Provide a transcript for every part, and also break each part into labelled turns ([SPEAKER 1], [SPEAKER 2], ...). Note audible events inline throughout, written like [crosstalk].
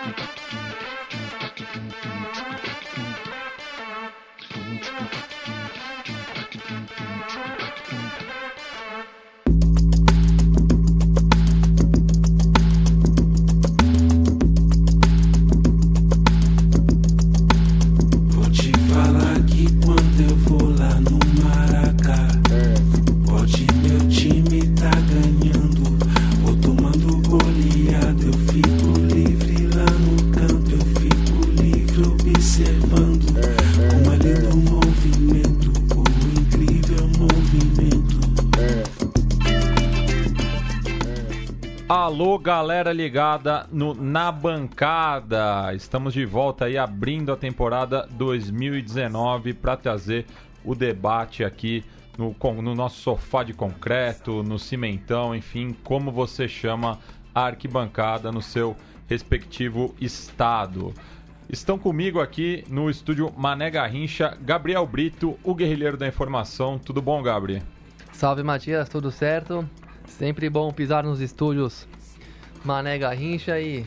[SPEAKER 1] Alô, galera ligada no Na Bancada. Estamos de volta aí abrindo a temporada 2019 para trazer o debate aqui no, no nosso sofá de concreto, no cimentão, enfim, como você chama a arquibancada no seu respectivo estado. Estão comigo aqui no estúdio Mané Garrincha, Gabriel Brito, o guerrilheiro da informação. Tudo bom, Gabriel?
[SPEAKER 2] Salve, Matias, tudo certo? Sempre bom pisar nos estúdios Mané Garrincha e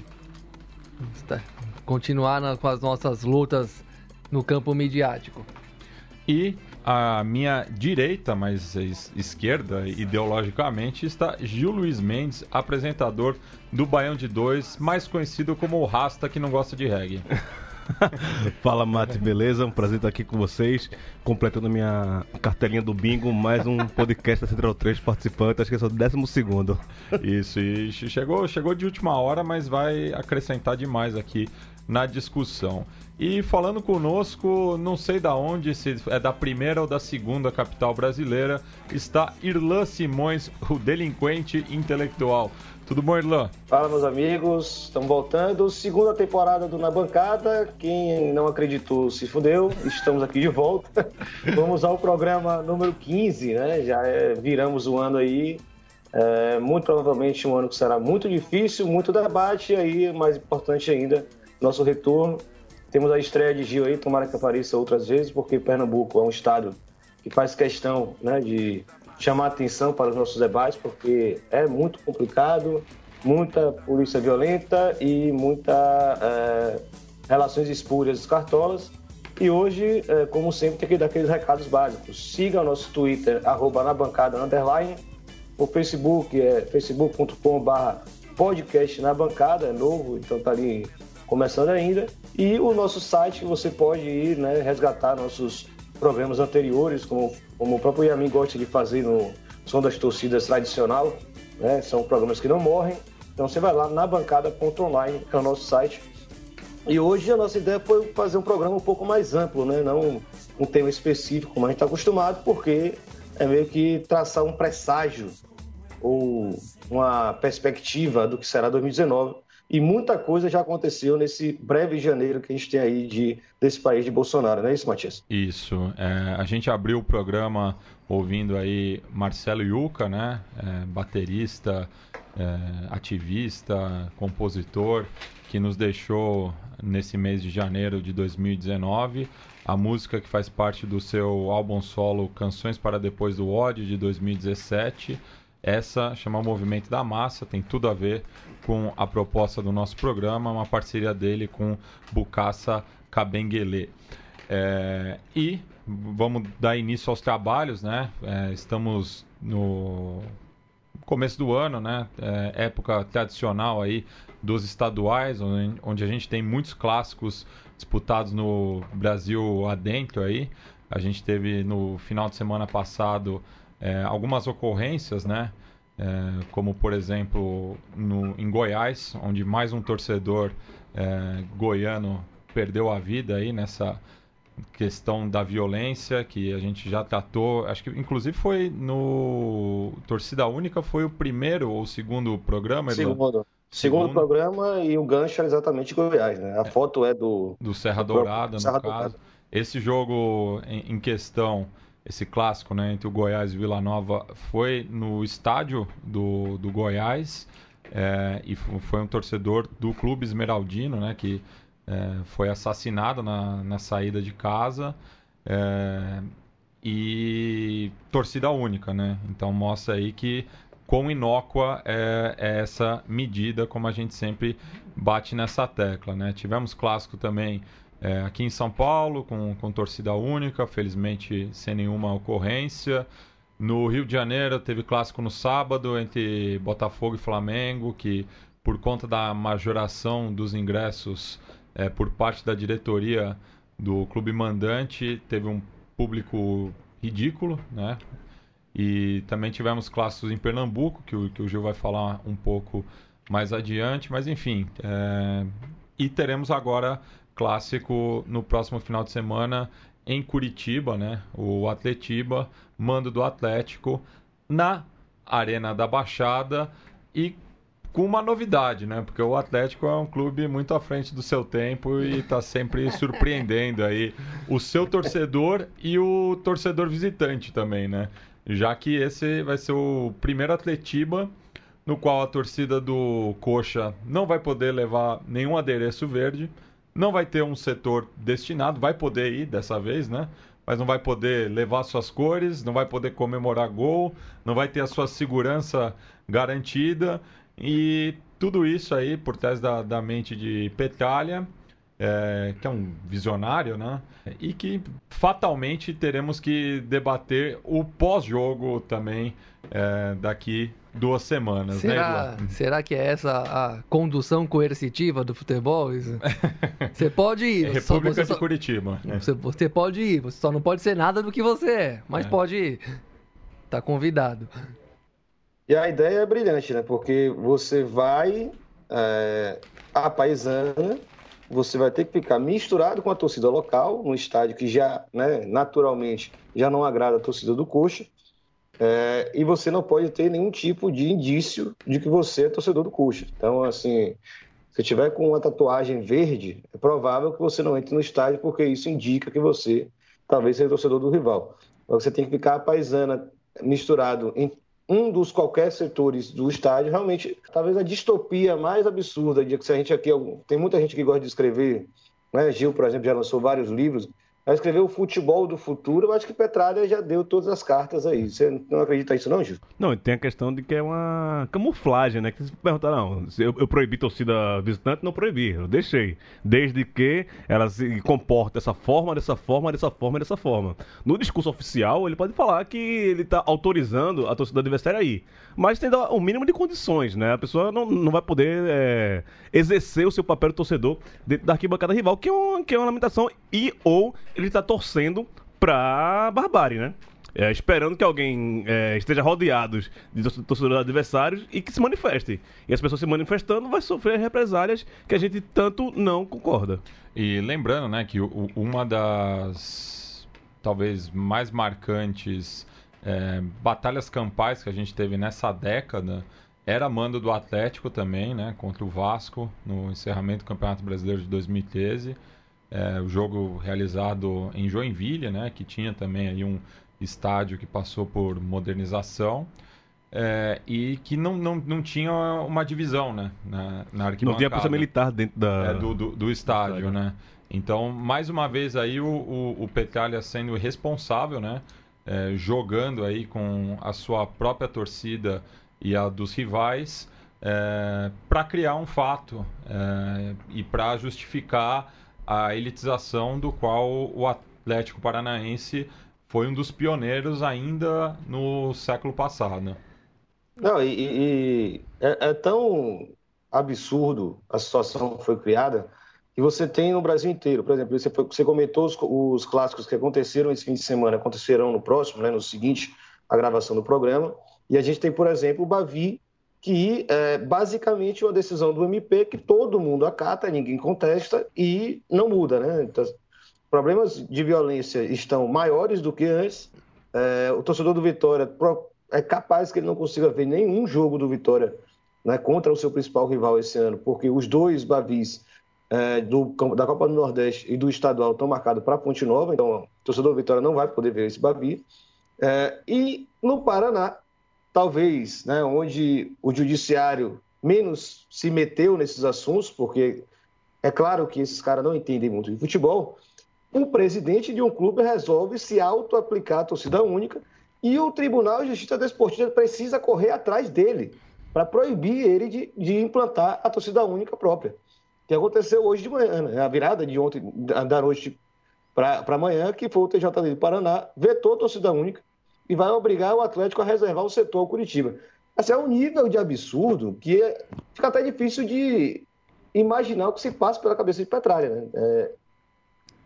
[SPEAKER 2] continuar na, com as nossas lutas no campo midiático.
[SPEAKER 1] E à minha direita, mas esquerda, ideologicamente, está Gil Luiz Mendes, apresentador do Baião de Dois, mais conhecido como o Rasta que não gosta de reggae. [laughs] [laughs]
[SPEAKER 3] Fala, Mate, beleza? Um prazer estar aqui com vocês, completando minha cartelinha do bingo, mais um podcast da Central 3 participante, acho que é só o décimo segundo.
[SPEAKER 1] Isso, e chegou, chegou de última hora, mas vai acrescentar demais aqui na discussão. E falando conosco, não sei da onde, se é da primeira ou da segunda capital brasileira, está Irlan Simões, o delinquente intelectual. Tudo bom, Irlan?
[SPEAKER 4] Fala, meus amigos. Estamos voltando. Segunda temporada do Na Bancada. Quem não acreditou se fudeu. Estamos aqui de volta. [laughs] Vamos ao programa número 15, né? Já é, viramos o ano aí. É, muito provavelmente um ano que será muito difícil, muito debate. E aí, mais importante ainda, nosso retorno. Temos a estreia de Gil aí, tomara que apareça outras vezes, porque Pernambuco é um estado que faz questão né, de chamar atenção para os nossos debates, porque é muito complicado, muita polícia violenta e muita é, relações espúrias cartolas. E hoje, é, como sempre, tem que dar aqueles recados básicos. Siga o nosso Twitter, arroba na bancada underline. O Facebook é facebook.com.br podcast na bancada, é novo, então tá ali começando ainda. E o nosso site, você pode ir né, resgatar nossos programas anteriores, como, como o próprio Yamin gosta de fazer no Som das Torcidas tradicional, né? São programas que não morrem. Então você vai lá na bancada.online, que é o nosso site. E hoje a nossa ideia foi fazer um programa um pouco mais amplo, né? Não um tema específico, como a gente está acostumado, porque é meio que traçar um presságio ou uma perspectiva do que será 2019 e muita coisa já aconteceu nesse breve janeiro que a gente tem aí de, desse país de Bolsonaro, não é isso, Matias?
[SPEAKER 1] Isso. É, a gente abriu o programa ouvindo aí Marcelo Yuca, né? É, baterista, é, ativista, compositor, que nos deixou nesse mês de janeiro de 2019. A música que faz parte do seu álbum solo Canções para Depois do Ódio, de 2017 essa chama Movimento da Massa, tem tudo a ver com a proposta do nosso programa, uma parceria dele com Bucaça Cabenguele. É, e vamos dar início aos trabalhos, né? É, estamos no começo do ano, né? É, época tradicional aí dos estaduais, onde, onde a gente tem muitos clássicos disputados no Brasil adentro aí. A gente teve no final de semana passado é, algumas ocorrências, né? É, como por exemplo no, em Goiás, onde mais um torcedor é, goiano perdeu a vida aí nessa questão da violência que a gente já tratou, acho que inclusive foi no Torcida Única foi o primeiro ou segundo programa?
[SPEAKER 4] Segundo. Segundo, segundo programa e o gancho é exatamente Goiás, né? A é. foto é do
[SPEAKER 1] do Serra Dourada, no Serra caso. Dourada. Esse jogo em, em questão esse clássico né, entre o Goiás e Vila Nova foi no estádio do, do Goiás é, e foi um torcedor do Clube Esmeraldino né, que é, foi assassinado na, na saída de casa é, e torcida única, né? Então mostra aí que quão inócua é, é, essa medida, como a gente sempre bate nessa tecla. Né? Tivemos clássico também é, aqui em São Paulo, com, com torcida única, felizmente sem nenhuma ocorrência. No Rio de Janeiro teve clássico no sábado entre Botafogo e Flamengo, que por conta da majoração dos ingressos é, por parte da diretoria do clube mandante, teve um público ridículo, né? E também tivemos clássicos em Pernambuco, que o, que o Gil vai falar um pouco mais adiante, mas enfim. É... E teremos agora clássico no próximo final de semana em Curitiba, né? O Atletiba, mando do Atlético, na Arena da Baixada e com uma novidade, né? Porque o Atlético é um clube muito à frente do seu tempo e está sempre [laughs] surpreendendo aí o seu torcedor e o torcedor visitante também, né? Já que esse vai ser o primeiro Atletiba no qual a torcida do Coxa não vai poder levar nenhum adereço verde, não vai ter um setor destinado, vai poder ir dessa vez, né? Mas não vai poder levar suas cores, não vai poder comemorar gol, não vai ter a sua segurança garantida e tudo isso aí por trás da, da mente de Petralha, é, que é um visionário, né? E que fatalmente teremos que debater o pós-jogo também é, daqui duas semanas,
[SPEAKER 2] né, será, né, Será que é essa a condução coercitiva do futebol? [laughs] Você pode ir.
[SPEAKER 1] É República só, de só, Curitiba.
[SPEAKER 2] Você, você, pode ir, você só não pode ser nada do que você é, mas é. pode ir. Tá convidado.
[SPEAKER 4] E a ideia é brilhante, né? Porque você vai é, a paisana, você vai ter que ficar misturado com a torcida local, num estádio que já, né, naturalmente, já não agrada a torcida do Coxa, é, e você não pode ter nenhum tipo de indício de que você é torcedor do Coxa. Então, assim, se tiver com uma tatuagem verde, é provável que você não entre no estádio, porque isso indica que você talvez seja torcedor do rival. Você tem que ficar a paisana misturado em um dos qualquer setores do estádio, realmente, talvez a distopia mais absurda de que se a gente aqui, tem muita gente que gosta de escrever, né? Gil, por exemplo, já lançou vários livros, a escrever o futebol do futuro, eu acho que Petralha já deu todas as cartas aí. Você não acredita nisso, não, Gil?
[SPEAKER 3] Não, tem a questão de que é uma camuflagem, né? Que você pergunta, não, eu, eu proibi torcida visitante, não proibi, eu deixei. Desde que ela se comporte dessa forma, dessa forma, dessa forma, dessa forma. No discurso oficial, ele pode falar que ele está autorizando a torcida adversária aí. Mas tem o um mínimo de condições, né? A pessoa não, não vai poder é, exercer o seu papel de torcedor dentro da arquibancada rival, que é uma, que é uma lamentação e ou ele está torcendo pra barbárie, né? É, esperando que alguém é, esteja rodeado de torcedores adversários e que se manifeste. E as pessoas se manifestando vai sofrer represálias que a gente tanto não concorda.
[SPEAKER 1] E lembrando, né, que uma das talvez mais marcantes é, batalhas campais que a gente teve nessa década era mando do Atlético também, né, contra o Vasco no encerramento do Campeonato Brasileiro de 2013 é, o jogo realizado em Joinville, né, que tinha também aí um estádio que passou por modernização é, e que não, não, não tinha uma divisão né, na, na arquibancada.
[SPEAKER 3] Não tinha polícia militar dentro da...
[SPEAKER 1] É, do, do, do, estádio, estádio, né? Então, mais uma vez aí o, o, o Petralha sendo responsável, né? É, jogando aí com a sua própria torcida e a dos rivais é, para criar um fato é, e para justificar a elitização do qual o Atlético Paranaense foi um dos pioneiros ainda no século passado.
[SPEAKER 4] Não, e, e é, é, tão absurdo a situação que foi criada que você tem no Brasil inteiro. Por exemplo, você, foi, você comentou os, os, clássicos que aconteceram esse fim de semana, acontecerão no próximo, né, no seguinte, a gravação do programa. E a gente tem, por exemplo, o Bavi que é basicamente uma decisão do MP que todo mundo acata, ninguém contesta e não muda, né? Então, problemas de violência estão maiores do que antes. É, o torcedor do Vitória é capaz que ele não consiga ver nenhum jogo do Vitória né, contra o seu principal rival esse ano, porque os dois Bavis é, do, da Copa do Nordeste e do estadual estão marcados para Ponte Nova, então o torcedor do Vitória não vai poder ver esse Bavi. É, e no Paraná, talvez, né, onde o judiciário menos se meteu nesses assuntos, porque é claro que esses caras não entendem muito de futebol, um presidente de um clube resolve se auto-aplicar a torcida única E o Tribunal de Justiça Desportiva precisa correr atrás dele para proibir ele de, de, implantar a torcida única própria. Que aconteceu hoje de manhã, né? a virada de ontem, da noite para amanhã, que foi o TJD do Paraná, vetou a torcida única e vai obrigar o Atlético a reservar o setor ao Curitiba. Esse é um nível de absurdo que é, fica até difícil de imaginar o que se passa pela cabeça de Petralha. Né? É,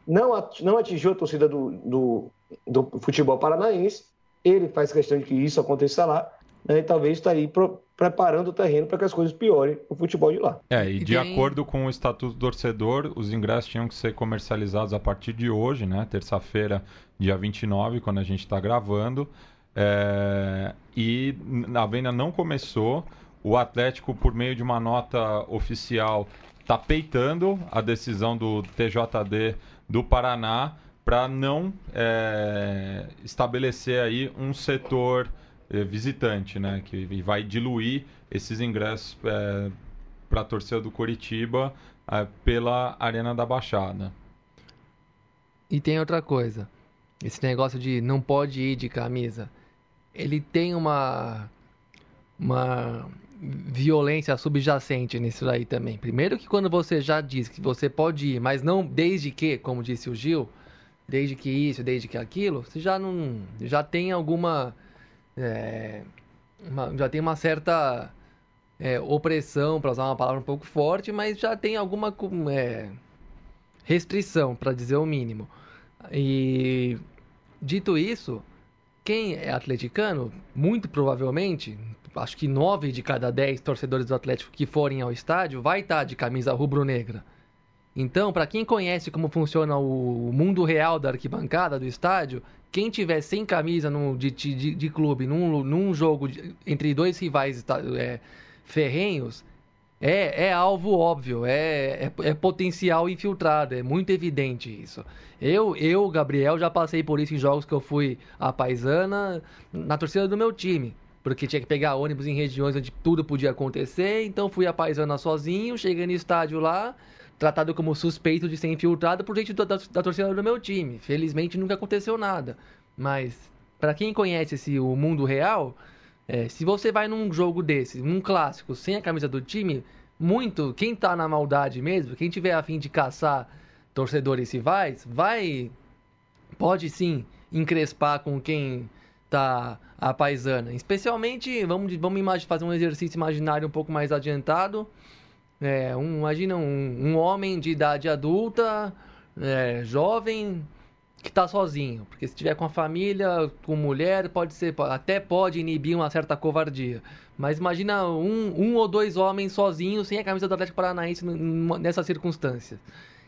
[SPEAKER 4] não, não atingiu a torcida do, do, do, futebol paranaense, ele faz questão de que isso aconteça lá, né? e talvez está aí pro, preparando o terreno para que as coisas piorem o futebol de lá.
[SPEAKER 1] É, e de tem... acordo com o Estatuto do Torcedor, os ingressos tinham que ser comercializados a partir de hoje, né? terça-feira, dia 29, quando a gente está gravando. É, e a venda não começou. O Atlético, por meio de uma nota oficial, está peitando a decisão do TJD do Paraná para não é, estabelecer aí um setor visitante, né, que vai diluir esses ingressos é, para a torcida do Coritiba é, pela Arena da Baixada.
[SPEAKER 2] E tem outra coisa, esse negócio de não pode ir de camisa ele tem uma uma violência subjacente nisso daí também. Primeiro que quando você já diz que você pode ir, mas não desde que, como disse o Gil, desde que isso, desde que aquilo, você já não já tem alguma é, uma, já tem uma certa é, opressão, para usar uma palavra um pouco forte, mas já tem alguma é, restrição, para dizer o mínimo. E dito isso, quem é atleticano, muito provavelmente, acho que nove de cada dez torcedores do Atlético que forem ao estádio vai estar de camisa rubro-negra. Então, para quem conhece como funciona o mundo real da arquibancada do estádio, quem tiver sem camisa no, de, de, de, clube num, num jogo de, entre dois rivais é, ferrenhos, é, é alvo óbvio, é, é, é, potencial infiltrado, é muito evidente isso. Eu, eu, Gabriel, já passei por isso em jogos que eu fui a paisana na torcida do meu time. Porque tinha que pegar ônibus em regiões onde tudo podia acontecer, então fui a paisana sozinho, cheguei no estádio lá, tratado como suspeito de ser infiltrado por gente da, da, da torcida do meu time. Felizmente nunca aconteceu nada. Mas, para quem conhece esse, o mundo real, é, se você vai num jogo desse, num clássico, sem a camisa do time, muito, quem tá na maldade mesmo, quem tiver a fim de caçar torcedores rivais, vai, pode sim encrespar com quem tá a paisana. Especialmente, vamos, vamos fazer um exercício imaginário um pouco mais adiantado. É, um, imagina um, um homem de idade adulta, é, jovem, que está sozinho, porque se tiver com a família, com mulher, pode ser, até pode inibir uma certa covardia. Mas imagina um, um ou dois homens sozinhos sem a camisa do Atlético Paranaense nessas circunstâncias.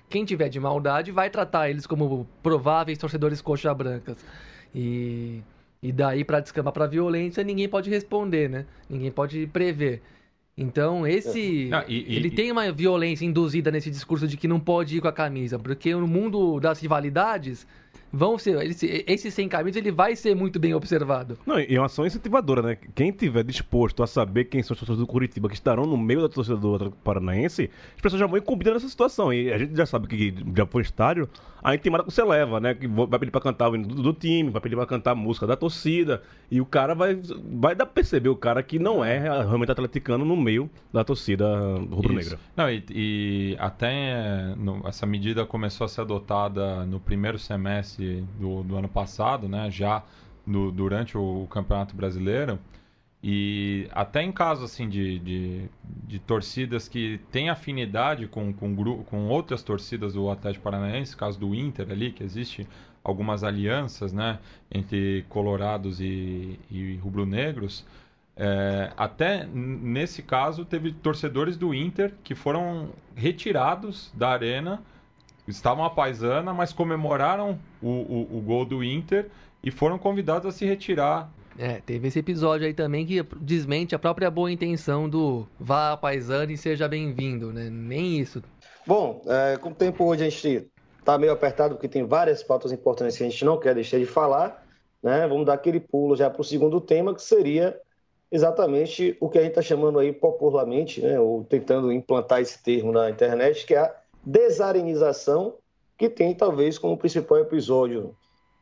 [SPEAKER 2] Quem tiver de maldade vai tratar eles como prováveis torcedores coxa brancas. E, e daí para descambar para violência ninguém pode responder, né? Ninguém pode prever. Então, esse. Ah, e, ele e, tem uma violência induzida nesse discurso de que não pode ir com a camisa, porque no mundo das rivalidades, vão ser. Esse, esse sem camisa ele vai ser muito bem observado.
[SPEAKER 3] Não, e é uma ação incentivadora, né? Quem tiver disposto a saber quem são os torcedores do Curitiba que estarão no meio da torcida do Paranaense, as pessoas já vão incumbidas nessa situação. E a gente já sabe que já foi estádio, a intimada que você leva, né? Que vai pedir pra cantar o hino do, do, time, vai pedir pra cantar a música da torcida. E o cara vai, vai dar pra perceber o cara que não é realmente atleticano no meio da torcida rubro-negra.
[SPEAKER 1] Não, e, e até no, essa medida começou a ser adotada no primeiro semestre do, do ano passado, né? Já no, durante o, o, Campeonato Brasileiro. E até em casos assim de, de, de, torcidas que têm afinidade com, com, com outras torcidas do Atlético Paranaense, caso do Inter ali, que existe algumas alianças né, entre colorados e, e rubro-negros, é, até nesse caso teve torcedores do Inter que foram retirados da arena estavam a paisana, mas comemoraram o, o, o gol do Inter e foram convidados a se retirar
[SPEAKER 2] é, teve esse episódio aí também que desmente a própria boa intenção do vá a paisana e seja bem-vindo, né? Nem isso.
[SPEAKER 4] Bom, é, com o tempo hoje a gente tá meio apertado porque tem várias pautas importantes que a gente não quer deixar de falar, né? Vamos dar aquele pulo já para o segundo tema, que seria exatamente o que a gente está chamando aí popularmente, né? Ou tentando implantar esse termo na internet, que é a desarenização, que tem talvez como principal episódio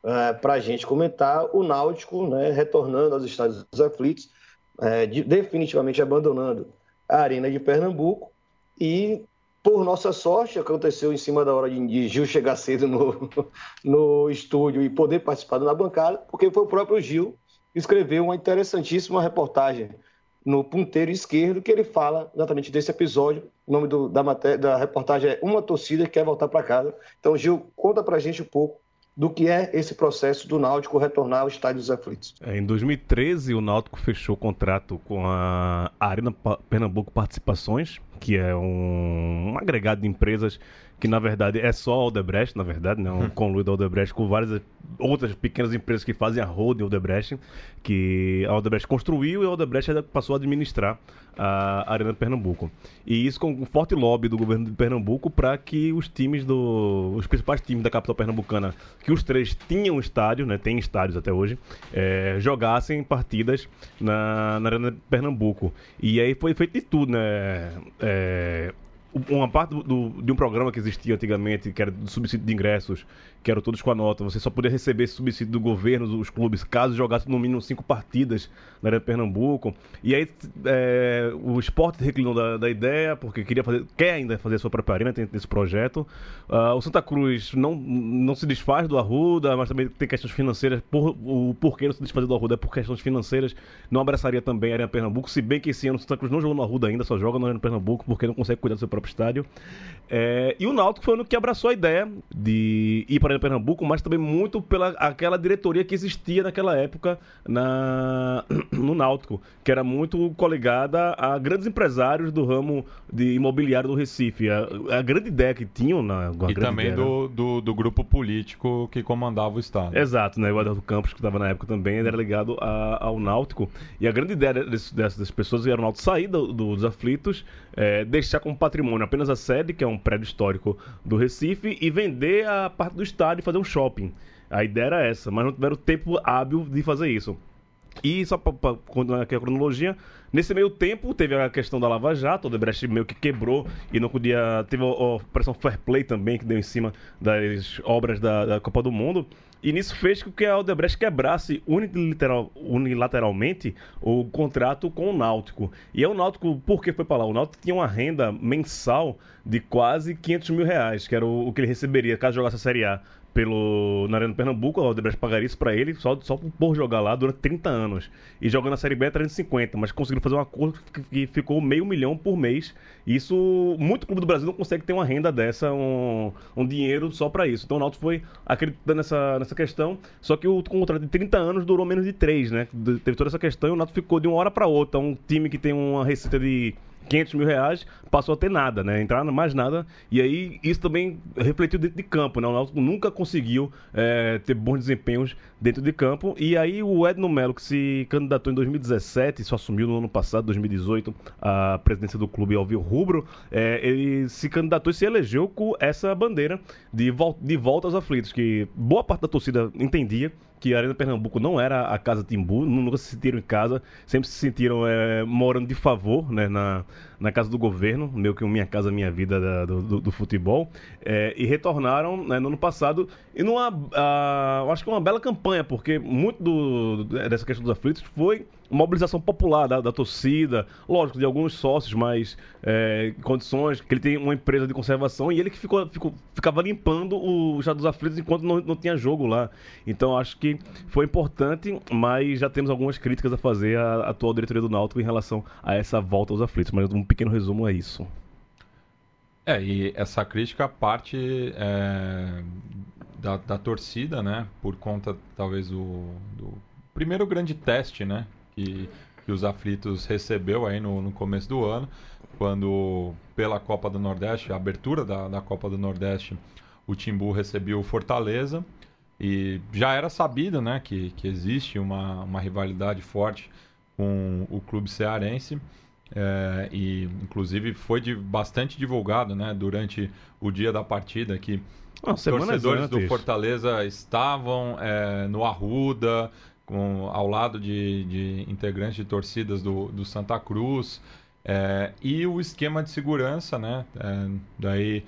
[SPEAKER 4] é, para a gente comentar o Náutico né, retornando aos estádios dos aflitos, é, de, definitivamente abandonando a Arena de Pernambuco e por nossa sorte, aconteceu em cima da hora de, de Gil chegar cedo no, [laughs] no estúdio e poder participar da bancada, porque foi o próprio Gil que escreveu uma interessantíssima reportagem no ponteiro esquerdo, que ele fala exatamente desse episódio. O nome do, da, matéria, da reportagem é Uma Torcida que Quer Voltar para Casa. Então, Gil, conta para a gente um pouco do que é esse processo do Náutico retornar ao Estádio dos Aflitos.
[SPEAKER 3] É, em 2013, o Náutico fechou contrato com a Arena Pernambuco Participações, que é um, um agregado de empresas que na verdade é só a Odebrecht, na verdade, né? um uhum. conluio da Odebrecht com várias outras pequenas empresas que fazem a holding Odebrecht, que a Odebrecht construiu e a Odebrecht passou a administrar a Arena de Pernambuco. E isso com um forte lobby do governo de Pernambuco para que os times do. os principais times da capital pernambucana, que os três tinham estádio, né? Tem estádios até hoje, é, jogassem partidas na, na Arena de Pernambuco. E aí foi feito de tudo, né? É, uma parte do, do, de um programa que existia antigamente, que era do subsídio de ingressos, que eram todos com a nota, você só podia receber esse subsídio do governo, os clubes, caso jogasse no mínimo cinco partidas na Arena Pernambuco. E aí é, o esporte reclinou da, da, ideia, porque queria fazer, quer ainda fazer a sua própria arena dentro desse projeto. Uh, o Santa Cruz não, não se desfaz do Arruda, mas também tem questões financeiras. Por, o porquê não se desfazer do Arruda é por questões financeiras. Não abraçaria também a Arena Pernambuco, se bem que esse ano o Santa Cruz não jogou no Arruda ainda, só joga na Arena Pernambuco, porque não consegue cuidar do seu próprio estádio. É, e o Náutico foi o que abraçou a ideia de ir para Pernambuco, mas também muito pela aquela diretoria que existia naquela época na, [clears throat] no Náutico, que era muito coligada a grandes empresários do ramo de imobiliário do Recife. A, a grande ideia que tinham na
[SPEAKER 1] E também do, do, do, grupo político que comandava o Estado.
[SPEAKER 3] Exato, né? O Eduardo Campos, que estava na época também, era ligado a, ao Náutico. E a grande ideia desse, dessas pessoas era o Náutico sair do, dos aflitos, é, deixar como patrimônio apenas a sede, que é um prédio histórico do Recife, e vender a parte do estádio e fazer um shopping. A ideia era essa, mas não tiveram tempo hábil de fazer isso. E só para continuar aqui a cronologia, nesse meio tempo teve a questão da Lava Jato, o Debrecht meio que quebrou e não podia. Teve a, a operação Fair Play também, que deu em cima das obras da, da Copa do Mundo. E nisso fez com que a Odebrecht quebrasse unilateral, unilateralmente o contrato com o Náutico. E é o Náutico, por que foi para lá? O Náutico tinha uma renda mensal de quase 500 mil reais, que era o, o que ele receberia caso jogasse a Série A pelo, na Arena Pernambuco, o Odebrecht pagaria isso pra ele só, só por jogar lá durante 30 anos. E jogando na Série B é 350, mas conseguiram fazer um acordo que ficou meio milhão por mês. Isso, muito clube do Brasil não consegue ter uma renda dessa, um, um dinheiro só para isso. Então o Náutico foi acreditando nessa, nessa questão, só que o contrato de 30 anos durou menos de 3, né? Teve toda essa questão e o Náutico ficou de uma hora para outra. Um time que tem uma receita de 500 mil reais, passou a ter nada, né? Entrar mais nada. E aí isso também refletiu dentro de campo, né? O Náutico nunca conseguiu é, ter bons desempenhos dentro de campo. E aí o Edno Melo, que se candidatou em 2017, só assumiu no ano passado, 2018, a presidência do clube Alvio Rubro, é, ele se candidatou e se elegeu com essa bandeira de, vol de volta aos aflitos, que boa parte da torcida entendia que a Arena Pernambuco não era a casa Timbu, nunca se sentiram em casa, sempre se sentiram é, morando de favor né, na, na casa do governo, meio que Minha Casa Minha Vida da, do, do, do, futebol, é, e retornaram né, no ano passado e numa, uh, acho que uma bela campanha, porque muito do, dessa questão dos aflitos foi mobilização popular da, da, torcida, lógico, de alguns sócios, mas é, condições, que ele tem uma empresa de conservação e ele que ficou, ficou ficava limpando o Estado dos Aflitos enquanto não, não tinha jogo lá. Então acho que foi importante, mas já temos algumas críticas a fazer à atual diretoria do Náutico em relação a essa volta aos aflitos, mas um pequeno resumo é isso.
[SPEAKER 1] É, e essa crítica parte é, da, da torcida, né, por conta talvez do, do primeiro grande teste, né, que, que os aflitos recebeu aí no, no começo do ano, quando pela Copa do Nordeste, a abertura da, da Copa do Nordeste, o Timbu recebeu o Fortaleza e já era sabido né, que, que existe uma, uma rivalidade forte com o clube cearense. É, e inclusive foi de, bastante divulgado né, durante o dia da partida que ah, torcedores do Fortaleza estavam é, no Arruda, com, ao lado de, de integrantes de torcidas do, do Santa Cruz. É, e o esquema de segurança, né? É, daí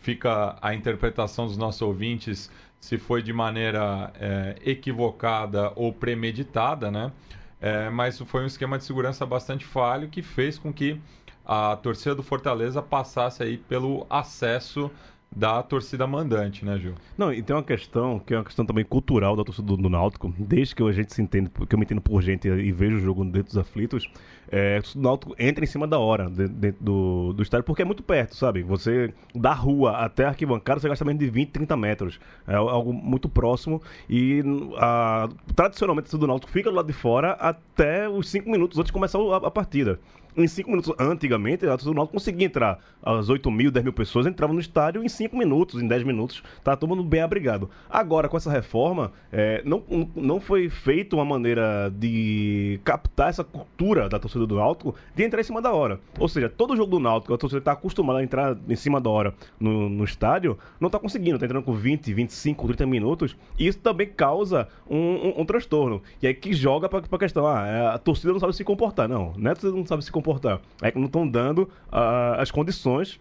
[SPEAKER 1] fica a interpretação dos nossos ouvintes se foi de maneira é, equivocada ou premeditada, né? É, mas foi um esquema de segurança bastante falho que fez com que a torcida do Fortaleza passasse aí pelo acesso da torcida mandante, né, Gil?
[SPEAKER 3] Não, e tem uma questão que é uma questão também cultural da torcida do, do Náutico. Desde que a gente se entende, que eu me entendo por gente e vejo o jogo dentro dos aflitos, é, o Náutico entra em cima da hora dentro do, do estádio, porque é muito perto, sabe? Você, da rua até a arquibancada, você gasta menos de 20, 30 metros. É algo muito próximo e a, tradicionalmente torcida do Náutico fica do lado de fora até os 5 minutos antes de começar a, a partida em 5 minutos. Antigamente, a torcida do Náutico conseguia entrar. As 8 mil, 10 mil pessoas entravam no estádio em 5 minutos, em 10 minutos. Tá todo mundo bem abrigado. Agora, com essa reforma, é, não, não foi feita uma maneira de captar essa cultura da torcida do Náutico de entrar em cima da hora. Ou seja, todo jogo do Náutico, a torcida está acostumada a entrar em cima da hora no, no estádio, não está conseguindo. Está entrando com 20, 25, 30 minutos. E isso também causa um, um, um transtorno. E aí que joga para a questão, ah, é, a torcida não sabe se comportar. Não, não é a torcida não sabe se comportar comportar. É que não estão dando uh, as condições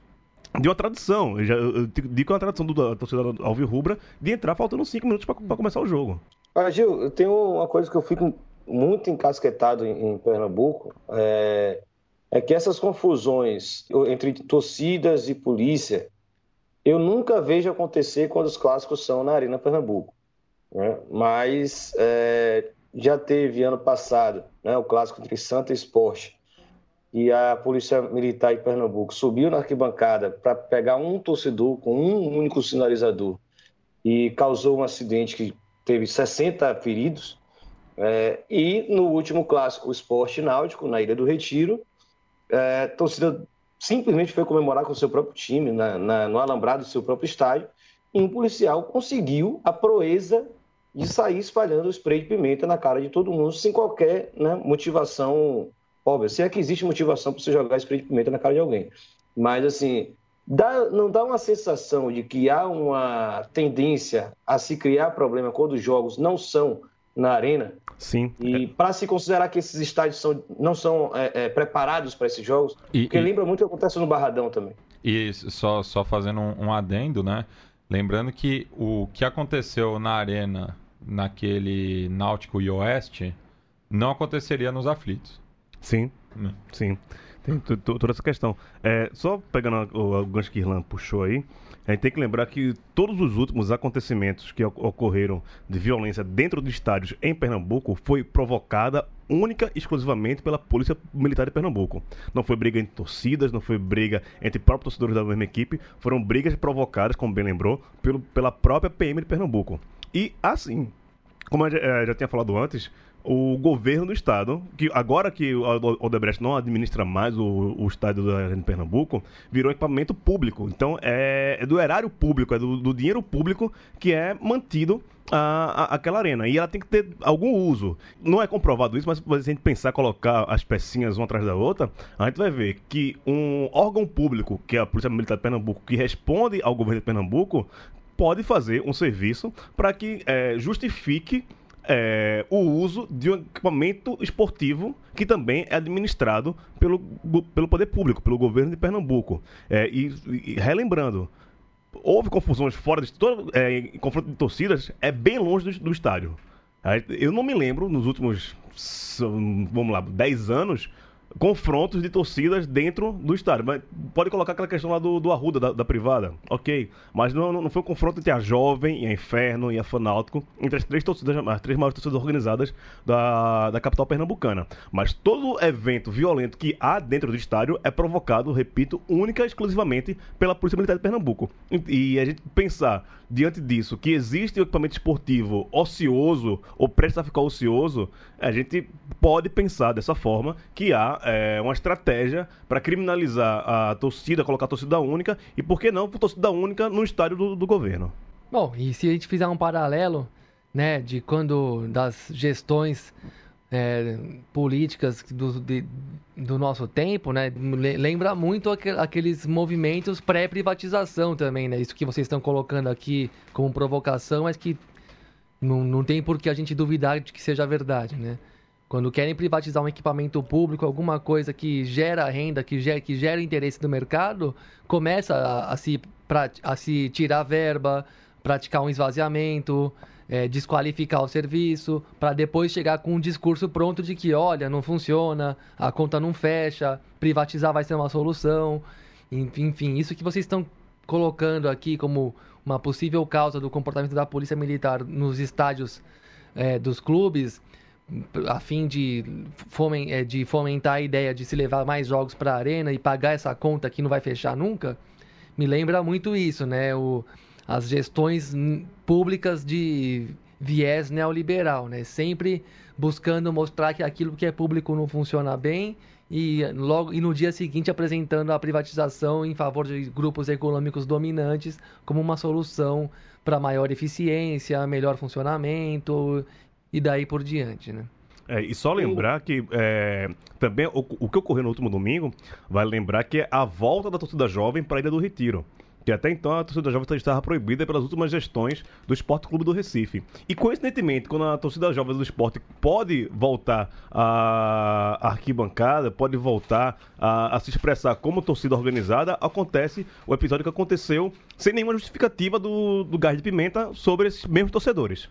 [SPEAKER 3] de uma tradição. Eu, já, eu digo é uma tradição da torcida Alvirrubra de entrar faltando 5 minutos para começar o jogo.
[SPEAKER 4] Ah, Gil, tenho uma coisa que eu fico muito encasquetado em, em Pernambuco. É, é que essas confusões entre torcidas e polícia eu nunca vejo acontecer quando os clássicos são na Arena Pernambuco. Né? Mas é, já teve ano passado né, o clássico entre Santa e Esporte e a Polícia Militar de Pernambuco subiu na arquibancada para pegar um torcedor com um único sinalizador e causou um acidente que teve 60 feridos. É, e no último clássico, o Esporte Náutico, na Ilha do Retiro, é, a torcida simplesmente foi comemorar com o seu próprio time, na, na, no alambrado do seu próprio estádio, e um policial conseguiu a proeza de sair espalhando spray de pimenta na cara de todo mundo, sem qualquer né, motivação Óbvio, se é que existe motivação para você jogar spray de pimenta na cara de alguém. Mas, assim, dá, não dá uma sensação de que há uma tendência a se criar problema quando os jogos não são na arena?
[SPEAKER 3] Sim.
[SPEAKER 4] E para se considerar que esses estádios são, não são é, é, preparados para esses jogos, e, porque e... lembra muito o que acontece no Barradão também.
[SPEAKER 1] E só, só fazendo um, um adendo, né? Lembrando que o que aconteceu na arena, naquele Náutico e Oeste, não aconteceria nos aflitos.
[SPEAKER 3] Sim, hum. sim. Tem toda essa questão. É, só pegando o, o gancho que Irlan puxou aí, a gente tem que lembrar que todos os últimos acontecimentos que ocorreram de violência dentro de estádios em Pernambuco foi provocada única e exclusivamente pela Polícia Militar de Pernambuco. Não foi briga entre torcidas, não foi briga entre próprios torcedores da mesma equipe, foram brigas provocadas, como bem lembrou, pelo, pela própria PM de Pernambuco. E assim, como eu já, eh, já tinha falado antes, o governo do estado, que agora que o Odebrecht não administra mais o, o estádio de Pernambuco, virou equipamento público. Então é, é do erário público, é do, do, dinheiro público que é mantido a, a, aquela arena. E ela tem que ter algum uso. Não é comprovado isso, mas se a gente pensar, colocar as pecinhas uma atrás da outra, a gente vai ver que um órgão público, que é a Polícia Militar de Pernambuco, que responde ao governo de Pernambuco, pode fazer um serviço para que é, justifique é, o uso de um equipamento esportivo que também é administrado pelo, pelo poder público, pelo governo de Pernambuco. É, e, e, relembrando, houve confusões fora de todo, é, em confronto de torcidas, é bem longe do, do estádio. Eu não me lembro, nos últimos, vamos lá, 10 anos, confrontos de torcidas dentro do estádio. Mas pode colocar aquela questão lá do, do Arruda, da, da privada, ok. Mas não, não foi um confronto entre a Jovem, e a Inferno e a Fanáutico, entre as três torcidas, as três maiores torcidas organizadas da, da capital pernambucana. Mas todo evento violento que há dentro do estádio é provocado, repito, única e exclusivamente pela Polícia Militar de Pernambuco. E, e a gente pensar, diante disso, que existe um equipamento esportivo ocioso ou prestes a ficar ocioso, a gente pode pensar dessa forma que há é, uma estratégia para criminalizar a torcida, colocar a torcida única e, por que não, torcida única no estádio do, do governo.
[SPEAKER 2] Bom, e se a gente fizer um paralelo, né, de quando das gestões é, políticas do, de, do nosso tempo, né? Lembra muito aqueles movimentos pré-privatização também, né? Isso que vocês estão colocando aqui como provocação, mas que não, não tem por que a gente duvidar de que seja verdade, né? Quando querem privatizar um equipamento público, alguma coisa que gera renda, que gera, que gera interesse do mercado, começa a, a se, pra, a se tirar verba, praticar um esvaziamento, é, desqualificar o serviço, para depois chegar com um discurso pronto de que, olha, não funciona, a conta não fecha, privatizar vai ser uma solução. Enfim, isso que vocês estão colocando aqui como uma possível causa do comportamento da polícia militar nos estádios é, dos clubes, a fim de, fomen é, de fomentar a ideia de se levar mais jogos para a arena e pagar essa conta que não vai fechar nunca, me lembra muito isso, né? O, as gestões públicas de viés neoliberal, né? Sempre buscando mostrar que aquilo que é público não funciona bem e logo e no dia seguinte apresentando a privatização em favor de grupos econômicos dominantes como uma solução para maior eficiência, melhor funcionamento e daí por diante, né?
[SPEAKER 3] É, e só lembrar que é, também o, o, que ocorreu no último domingo, vai lembrar que é a volta da torcida jovem para a Ilha do Retiro que até então a torcida jovem estava proibida pelas últimas gestões do Esporte Clube do Recife. E coincidentemente, quando a torcida jovem do esporte pode voltar à arquibancada, pode voltar a, a se expressar como torcida organizada, acontece o episódio que aconteceu sem nenhuma justificativa do, do gás de pimenta sobre esses mesmos torcedores.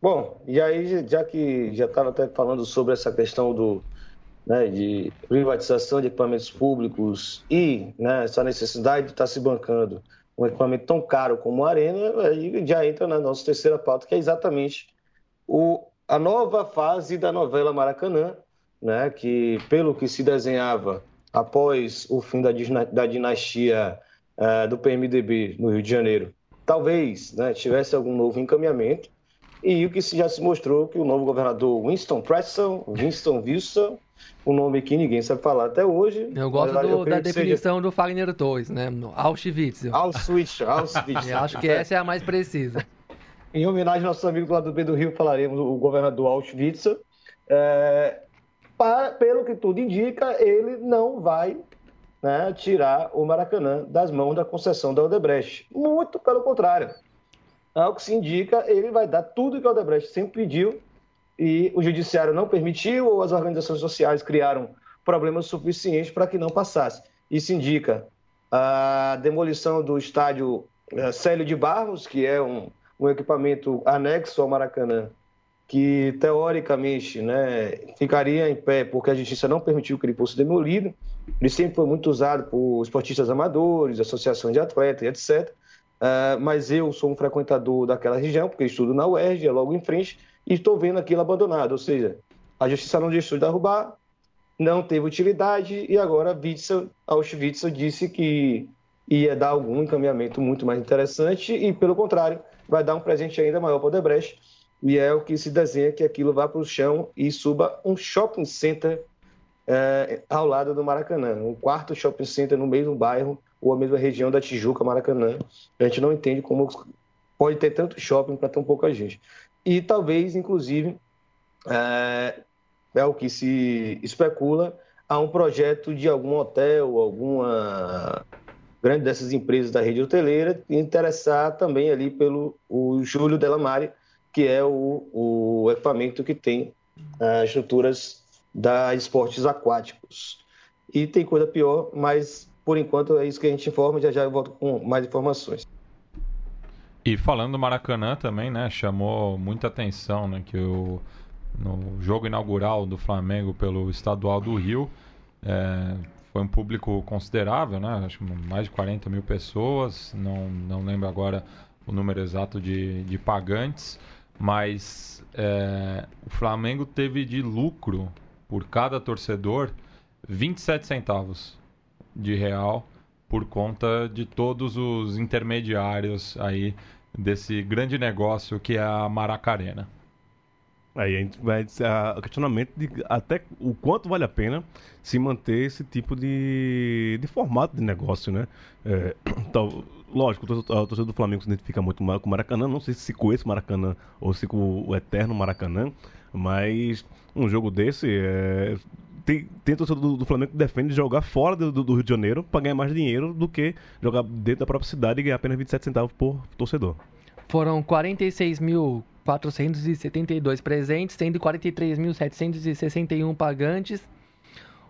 [SPEAKER 4] Bom, e aí, já que já estava até falando sobre essa questão do, né, de privatização de equipamentos públicos e né, essa necessidade de estar se bancando um equipamento tão caro como a Arena, aí já entra na nossa terceira pauta, que é exatamente o, a nova fase da novela Maracanã, né, que pelo que se desenhava após o fim da, da dinastia uh, do PMDB no Rio de Janeiro, talvez né, tivesse algum novo encaminhamento, e o que já se mostrou que o novo governador Winston Preston, Winston Wilson, um nome que ninguém sabe falar até hoje.
[SPEAKER 2] Eu gosto do, eu da definição seja... do Fagner Toys, né? Auschwitz.
[SPEAKER 4] Auschwitz, Auschwitz. [laughs]
[SPEAKER 2] eu acho que essa é a mais precisa.
[SPEAKER 4] Em homenagem ao nosso amigo lá do B do Rio, falaremos o governador Auschwitz. É, para, pelo que tudo indica, ele não vai né, tirar o Maracanã das mãos da concessão da Odebrecht. Muito pelo contrário. Ao que se indica, ele vai dar tudo que a Odebrecht sempre pediu e o judiciário não permitiu ou as organizações sociais criaram problemas suficientes para que não passasse. Isso indica a demolição do estádio eh, Célio de Barros, que é um, um equipamento anexo ao Maracanã, que teoricamente né, ficaria em pé porque a justiça não permitiu que ele fosse demolido. Ele sempre foi muito usado por esportistas amadores, associações de atletas, etc. Uh, ah, mas eu sou um frequentador daquela região, porque estudo na UERJ, é logo em frente, e estou vendo aquilo abandonado. Ou seja, a justiça não deixou de derrubar, não teve utilidade e agora Witzel, Auschwitz disse que ia dar algum encaminhamento muito mais interessante e, pelo contrário, vai dar um presente ainda maior para o Debrecht e é o que se desenha que aquilo vá para o chão e suba um shopping center é, ao lado do Maracanã, um quarto shopping center no mesmo bairro ou a mesma região da Tijuca, Maracanã. A gente não entende como pode ter tanto shopping para tão pouca gente e talvez, inclusive, é, é o que se especula, a um projeto de algum hotel, alguma grande dessas empresas da rede hoteleira, interessar também ali pelo o Júlio Delamare, que é o, o equipamento que tem uh, estruturas da esportes aquáticos. E tem coisa pior, mas por enquanto é isso que a gente informa, já já eu volto com mais informações.
[SPEAKER 1] E falando do Maracanã também, né, chamou muita atenção, né, que o, no jogo inaugural do Flamengo pelo Estadual do Rio, é, foi um público considerável, né, acho mais de 40 mil pessoas, não, não lembro agora o número exato de, de pagantes, mas é, o Flamengo teve de lucro por cada torcedor 27 centavos de real por conta de todos os intermediários aí desse grande negócio que é a Maracarena.
[SPEAKER 3] Aí a gente vai a questionamento de até o quanto vale a pena se manter esse tipo de, de formato de negócio, né? É, [coughs] então, lógico, a torcida do Flamengo se identifica muito com o Maracanã, não sei se com esse Maracanã ou se com o eterno Maracanã, mas um jogo desse é, tem, tem torcedor do, do, Flamengo que defende jogar fora do, do, Rio de Janeiro para ganhar mais dinheiro do que jogar dentro da própria cidade e ganhar apenas 27 centavos por torcedor.
[SPEAKER 2] Foram 46 mil 472 presentes, sendo 43.761 pagantes.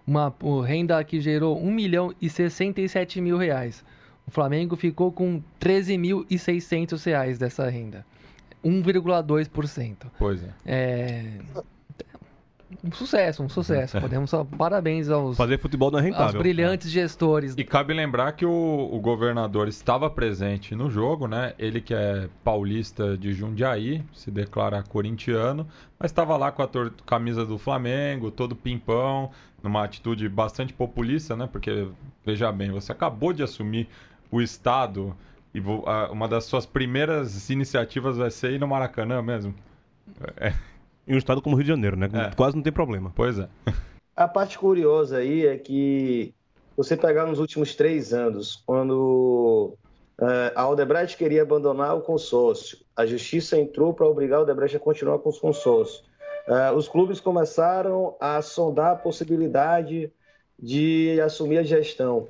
[SPEAKER 2] Uma renda que gerou 1 milhão e 67 mil reais. O Flamengo ficou com 13.600 reais dessa renda. 1,2%.
[SPEAKER 1] Pois é.
[SPEAKER 2] é um sucesso, um sucesso. Podemos só parabéns aos
[SPEAKER 3] fazer futebol não é rentável.
[SPEAKER 2] Aos brilhantes gestores.
[SPEAKER 1] E cabe lembrar que o, o, governador estava presente no jogo, né? Ele que é paulista de Jundiaí, se declara corintiano, mas estava lá com a camisa do Flamengo, todo pimpão, numa atitude bastante populista, né? Porque veja bem, você acabou de assumir o estado e uma das suas primeiras iniciativas vai ser ir no Maracanã mesmo.
[SPEAKER 3] É. Em um estado como o Rio de Janeiro, né? É. Quase não tem problema.
[SPEAKER 1] Pois é. [laughs]
[SPEAKER 4] A parte curiosa aí é que você pegar nos últimos três anos, quando uh, a Aldebrecht queria abandonar o consórcio, a justiça entrou para obrigar a Aldebrecht a continuar com os consórcios. Uh, os clubes começaram a sondar a possibilidade de assumir a gestão.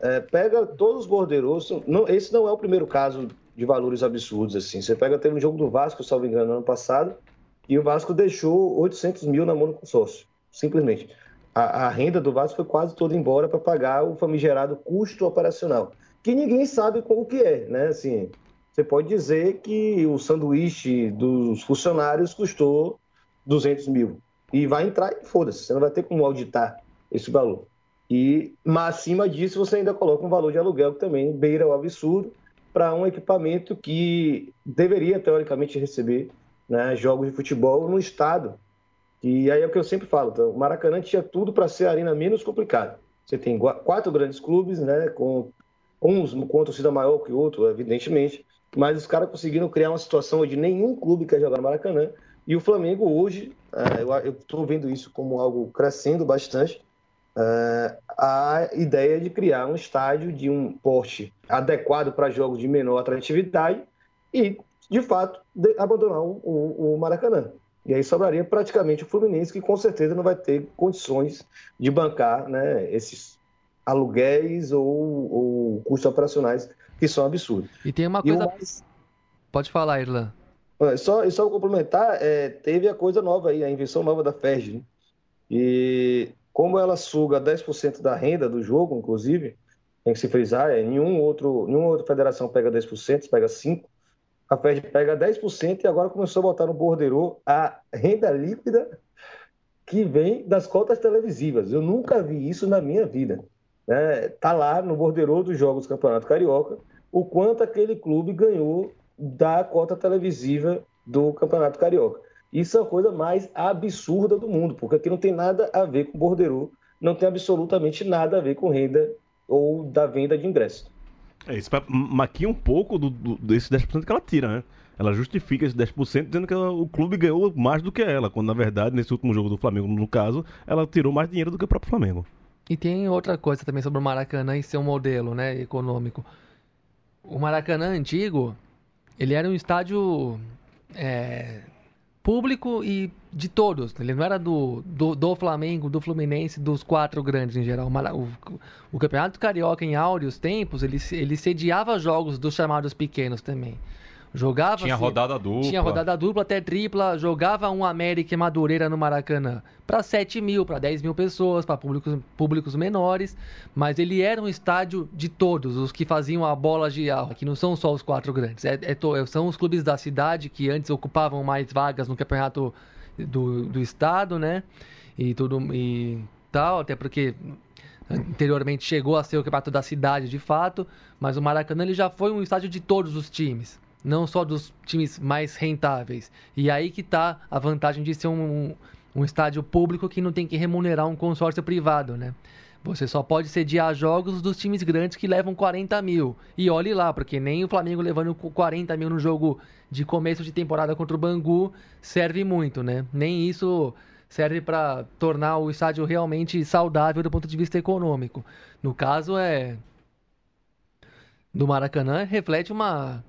[SPEAKER 4] Uh, pega todos os borderosos, não, esse não é o primeiro caso de valores absurdos assim. Você pega, teve um jogo do Vasco, salvo engano, no ano passado, e o Vasco deixou 800 mil na mão do consórcio, simplesmente. A, a renda do Vasco foi quase toda embora para pagar o famigerado custo operacional, que ninguém sabe o que é, né? Assim, você pode dizer que o sanduíche dos funcionários custou 200 mil e vai entrar e foda-se, você não vai ter como auditar esse valor. E mas acima disso você ainda coloca um valor de aluguel que também beira o absurdo para um equipamento que deveria teoricamente receber né, jogos de futebol no estado. E aí é o que eu sempre falo, então, o Maracanã tinha tudo para ser a arena menos complicada. Você tem quatro grandes clubes, né, com uns com a torcida maior que o outro, evidentemente, mas os caras conseguiram criar uma situação onde nenhum clube quer jogar no Maracanã. E o Flamengo hoje, é, eu estou vendo isso como algo crescendo bastante, é, a ideia de criar um estádio de um porte adequado para jogos de menor atratividade e de fato, de, abandonar o, o, o, Maracanã. E aí sobraria praticamente o Fluminense, que com certeza não vai ter condições de bancar né, esses aluguéis ou, ou custos operacionais que são absurdos.
[SPEAKER 2] E tem uma coisa. Mais... Pode falar, Irlan.
[SPEAKER 4] Só, só complementar, é, teve a coisa nova aí, a invenção nova da FERJ. Né? E como ela suga 10% da renda do jogo, inclusive, tem que se frisar, é, nenhum outro, nenhuma outra federação pega 10%, pega 5%, a Fed pega 10% e agora começou a botar no bordeiro a renda líquida que vem das cotas televisivas. Eu nunca vi isso na minha vida. Né? Tá lá no bordeiro dos jogos do Campeonato Carioca o quanto aquele clube ganhou da cota televisiva do Campeonato Carioca. Isso é a coisa mais absurda do mundo, porque aqui não tem nada a ver com bordeiro, não tem absolutamente nada a ver com renda ou da venda de ingressos.
[SPEAKER 3] É, isso maquia um pouco do, do, desse 10% que ela tira, né? Ela justifica esse 10% dizendo que ela, o clube ganhou mais do que ela, quando na verdade, nesse último jogo do Flamengo, no caso, ela tirou mais dinheiro do que o próprio Flamengo.
[SPEAKER 2] E tem outra coisa também sobre o Maracanã e seu modelo né, econômico. O Maracanã antigo, ele era um estádio é, público e de todos. Ele não era do, do, do, Flamengo, do Fluminense, dos quatro grandes em geral. O, o Campeonato Carioca, em áureos tempos, ele, ele sediava jogos dos chamados pequenos também. Jogava
[SPEAKER 1] tinha rodada dupla.
[SPEAKER 2] Tinha rodada dupla, até tripla. Jogava um América e Madureira no Maracanã. Para 7 mil, para 10 mil pessoas, para públicos, públicos menores. Mas ele era um estádio de todos, os que faziam a bola girar, que não são só os quatro grandes. É, é, são os clubes da cidade que antes ocupavam mais vagas no campeonato do, do estado, né? E tudo e tal, até porque anteriormente chegou a ser o campeonato da cidade de fato, mas o Maracanã ele já foi um estádio de todos os times não só dos times mais rentáveis. E aí que está a vantagem de ser um, um estádio público que não tem que remunerar um consórcio privado, né? Você só pode sediar jogos dos times grandes que levam 40 mil. E olhe lá, porque nem o Flamengo levando 40 mil no jogo de começo de temporada contra o Bangu serve muito, né? Nem isso serve para tornar o estádio realmente saudável do ponto de vista econômico. No caso é do Maracanã reflete uma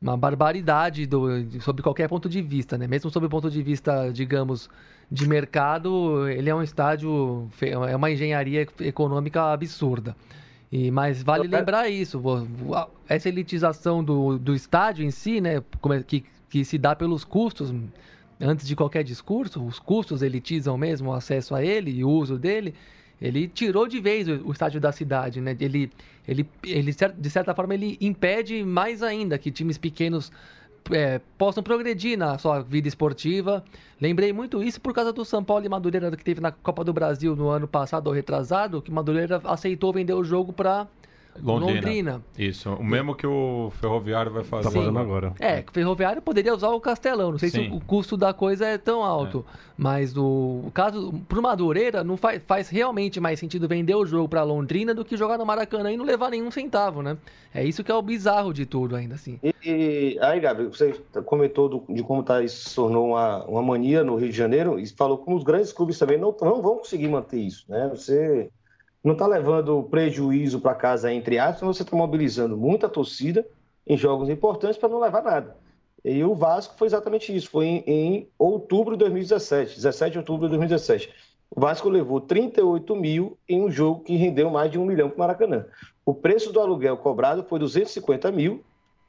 [SPEAKER 2] uma barbaridade do, sobre qualquer ponto de vista, né? Mesmo sob o ponto de vista, digamos, de mercado, ele é um estádio, é uma engenharia econômica absurda. E, mas vale lembrar isso, essa elitização do, do estádio em si, né, é, que que se dá pelos custos, antes de qualquer discurso, os custos elitizam mesmo o acesso a ele e o uso dele, ele tirou de vez o, o estádio da cidade, né? Ele, ele, ele, de certa forma, ele impede mais ainda que times pequenos é, possam progredir na sua vida esportiva. Lembrei muito isso por causa do São Paulo e Madureira que teve na Copa do Brasil no ano passado ou retrasado, que Madureira aceitou vender o jogo para Londrina. Londrina.
[SPEAKER 1] Isso, o mesmo que o Ferroviário vai fazer.
[SPEAKER 3] Tá fazendo agora.
[SPEAKER 2] É, o Ferroviário poderia usar o Castelão. Não sei Sim. se o custo da coisa é tão alto. É. Mas o, o caso, pro Madureira, não faz, faz realmente mais sentido vender o jogo para Londrina do que jogar no Maracanã e não levar nenhum centavo, né? É isso que é o bizarro de tudo, ainda assim.
[SPEAKER 4] E, e aí, Gabi, você comentou do, de como tá, isso se tornou uma, uma mania no Rio de Janeiro e falou como os grandes clubes também não, não vão conseguir manter isso, né? Você não está levando prejuízo para casa, entre aspas, você está mobilizando muita torcida em jogos importantes para não levar nada. E o Vasco foi exatamente isso, foi em, em, outubro de 2017, 17 de outubro de 2017. O Vasco levou 38 mil em um jogo que rendeu mais de um milhão para o Maracanã. O preço do aluguel cobrado foi 250 mil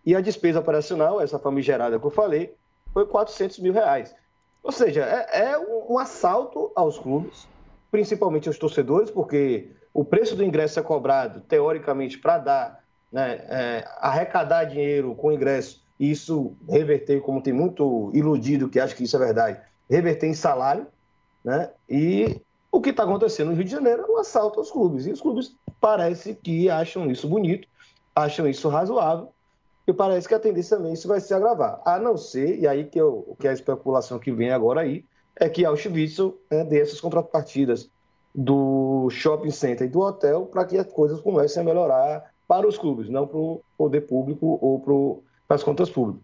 [SPEAKER 4] e a despesa operacional, essa famigerada que eu falei, foi 400 mil reais. Ou seja, é, é um, um assalto aos clubes, principalmente aos torcedores, porque o preço do ingresso é cobrado, teoricamente, para dar, né, é, arrecadar dinheiro com ingresso, e isso reverter, como tem muito iludido que acha que isso é verdade, reverter em salário, né? E o que está acontecendo no Rio de Janeiro é um assalto aos clubes. E os clubes parece que acham isso bonito, acham isso razoável, e parece que a tendência também isso vai se agravar. A não ser, e aí que, eu, que é a especulação que vem agora aí, é que Auschwitz né, dê essas contrapartidas do shopping center e do hotel para que as coisas comecem a melhorar para os clubes, não para o poder público ou para as contas públicas.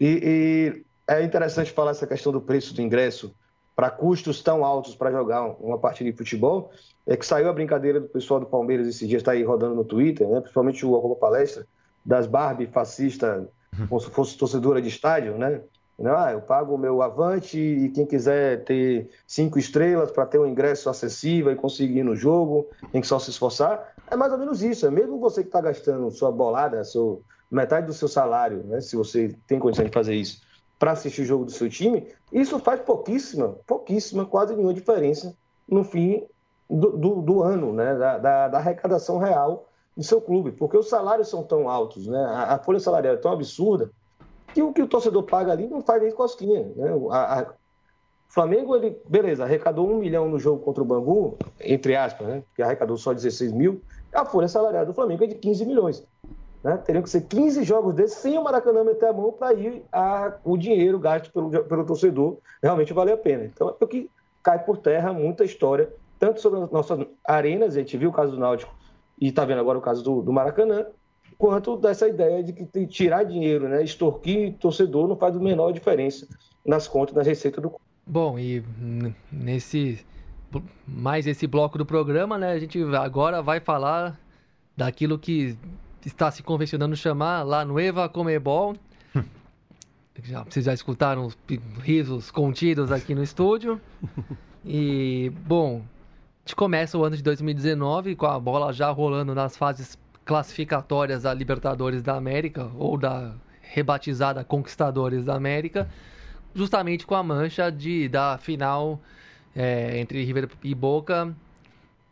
[SPEAKER 4] E, e, é interessante falar essa questão do preço do ingresso para custos tão altos para jogar uma partida de futebol, é que saiu a brincadeira do pessoal do Palmeiras esse dia, está aí rodando no Twitter, né? principalmente o Arroba Palestra, das Barbie fascistas, como se fosse torcedora de estádio, né? Ah, eu pago o meu avante e quem quiser ter cinco estrelas para ter um ingresso acessível e conseguir no jogo, tem que só se esforçar. É mais ou menos isso. É mesmo você que está gastando sua bolada, seu, metade do seu salário, né, se você tem condição de fazer isso, para assistir o jogo do seu time, isso faz pouquíssima, pouquíssima, quase nenhuma diferença no fim do, do, do ano, né, da, da, da, arrecadação real do seu clube, porque os salários são tão altos, né, a, a folha salarial é tão absurda que o que o torcedor paga ali não faz nem cosquinha. Né? A, a, o Flamengo, ele, beleza, arrecadou um milhão no jogo contra o Bangu, entre aspas, né? que arrecadou só 16 mil, a folha salarial do Flamengo é de 15 milhões. Né? Teriam que ser 15 jogos desses sem o Maracanã meter a mão para ir a, o dinheiro gasto pelo, pelo torcedor realmente valer a pena. Então é o que cai por terra muita história, tanto sobre as nossas arenas, a gente viu o caso do Náutico e está vendo agora o caso do, do Maracanã, quanto dessa ideia de que tirar dinheiro, né, extorquir torcedor não faz a menor diferença nas contas, nas receitas do
[SPEAKER 2] Bom, e nesse mais esse bloco do programa, né, a gente agora vai falar daquilo que está se convencionando chamar lá no Eva Comebol. [laughs] já, vocês já escutaram os risos contidos aqui no estúdio. E, bom, a gente começa o ano de 2019 com a bola já rolando nas fases classificatórias da Libertadores da América ou da rebatizada Conquistadores da América, justamente com a mancha de da final é, entre River e Boca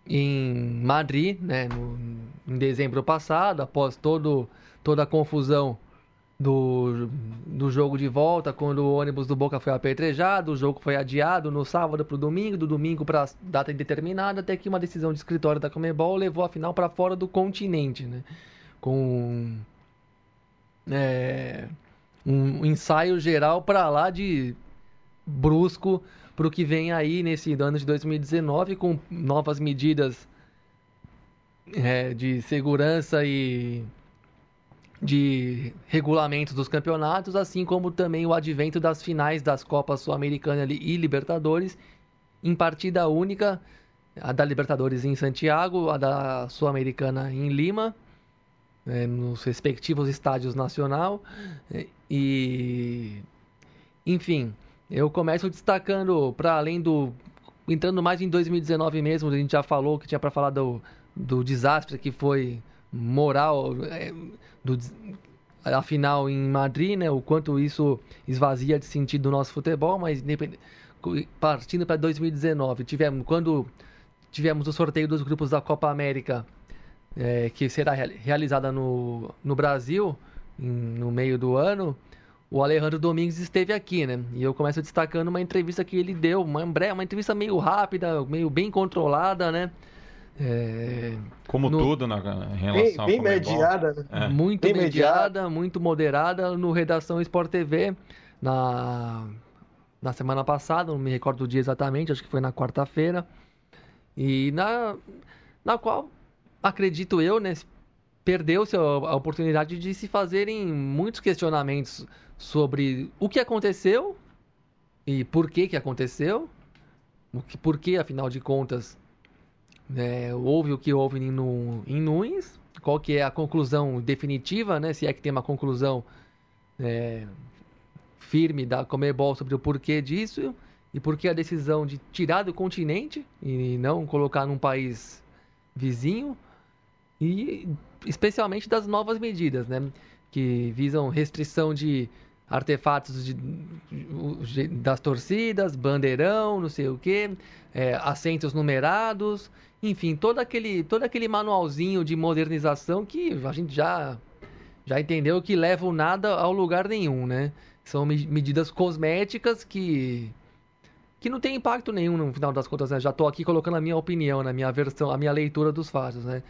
[SPEAKER 2] em Madrid, né, no, em dezembro passado, após todo, toda a confusão do, do jogo de volta, quando o ônibus do Boca foi apetrejado, o jogo foi adiado no sábado para o domingo, do domingo para data indeterminada, até que uma decisão de escritório da Comebol levou a final para fora do continente, né? Com é, um ensaio geral para lá de brusco para o que vem aí nesse ano de 2019, com novas medidas é, de segurança e de regulamentos dos campeonatos, assim como também o advento das finais das Copas Sul-Americana e Libertadores, em partida única, a da Libertadores em Santiago, a da Sul-Americana em Lima, é, nos respectivos estádios nacional. E enfim, eu começo destacando para além do entrando mais em 2019 mesmo, a gente já falou que tinha para falar do, do desastre que foi moral é, do, a final em Madrid, né? O quanto isso esvazia de sentido o nosso futebol, mas partindo para 2019, tivemos quando tivemos o sorteio dos grupos da Copa América, é, que será realizada no, no Brasil em, no meio do ano. O Alejandro Domingues esteve aqui, né? E eu começo destacando uma entrevista que ele deu, uma, uma entrevista meio rápida, meio bem controlada, né?
[SPEAKER 1] É, Como no, tudo na, em relação
[SPEAKER 4] bem, bem mediada, né?
[SPEAKER 2] é. muito bem mediada, mediada, muito moderada no Redação Sport TV na, na semana passada, não me recordo o dia exatamente, acho que foi na quarta-feira, e na, na qual, acredito eu, né, perdeu-se a, a oportunidade de se fazerem muitos questionamentos sobre o que aconteceu e por que que aconteceu, o que, por que, afinal de contas, é, houve o que houve no, em Nunes, qual que é a conclusão definitiva, né? Se é que tem uma conclusão é, firme da Comebol sobre o porquê disso e por que a decisão de tirar do continente e não colocar num país vizinho e especialmente das novas medidas, né? Que visam restrição de artefatos de, de, das torcidas, bandeirão, não sei o que, é, assentos numerados enfim, todo aquele, todo aquele manualzinho de modernização que a gente já, já entendeu que levam nada ao lugar nenhum, né? São me medidas cosméticas que que não tem impacto nenhum no final das contas, né? Já estou aqui colocando a minha opinião, na minha versão, a minha leitura dos fatos, né?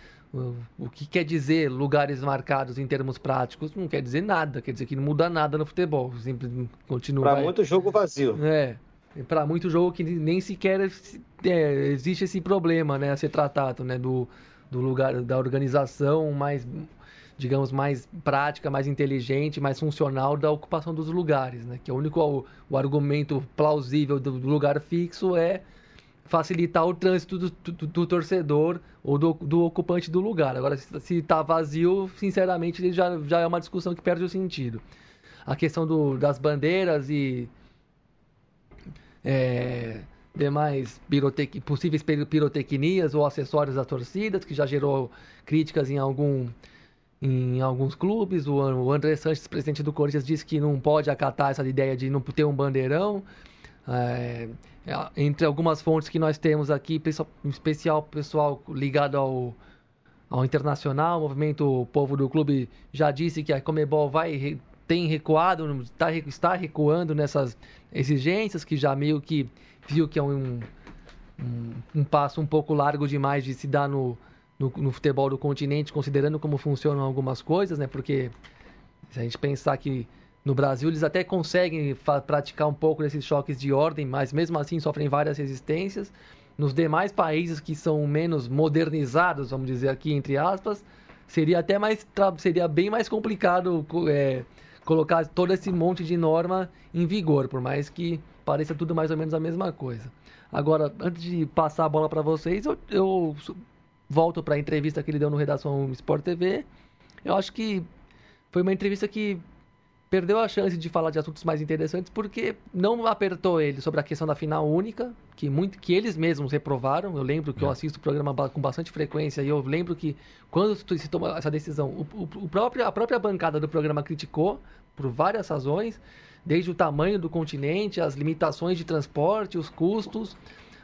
[SPEAKER 2] O, que quer dizer lugares marcados em termos práticos? Não quer dizer nada, quer dizer que não muda nada no futebol, sempre continua.
[SPEAKER 4] Para muito jogo vazio.
[SPEAKER 2] É para muito jogo que nem sequer é, existe esse problema né, a ser tratado né, do, do lugar da organização mais digamos mais prática mais inteligente mais funcional da ocupação dos lugares né que é o único o, o argumento plausível do, do, lugar fixo é facilitar o trânsito do, do, do torcedor ou do, do, ocupante do lugar agora se está vazio sinceramente já, já é uma discussão que perde o sentido a questão do, das bandeiras e é, demais pirotec... possíveis pirotecnias ou acessórios das torcidas, que já gerou críticas em algum em alguns clubes. O, André Sanches, presidente do Corinthians, disse que não pode acatar essa ideia de não ter um bandeirão. É, entre algumas fontes que nós temos aqui, em especial pessoal ligado ao, ao internacional, o movimento Povo do Clube já disse que a Comebol vai tem recuado, está, está recuando nessas exigências, que já meio que viu que é um, um, um passo um pouco largo demais de se dar no, no, no, futebol do continente, considerando como funcionam algumas coisas, né? Porque se a gente pensar que no Brasil eles até conseguem praticar um pouco desses choques de ordem, mas mesmo assim sofrem várias resistências. Nos demais países que são menos modernizados, vamos dizer aqui entre aspas, seria até mais seria bem mais complicado é, colocar todo esse monte de norma em vigor, por mais que pareça tudo mais ou menos a mesma coisa. Agora, antes de passar a bola para vocês, eu, eu volto para a entrevista que ele deu no Redação Sport TV. Eu acho que foi uma entrevista que perdeu a chance de falar de assuntos mais interessantes porque não apertou ele sobre a questão da final única, que muito que eles mesmos reprovaram. Eu lembro que é. eu assisto o programa com bastante frequência e eu lembro que quando se tomou essa decisão, o, o, o próprio, a própria bancada do programa criticou por várias razões, desde o tamanho do continente, as limitações de transporte, os custos,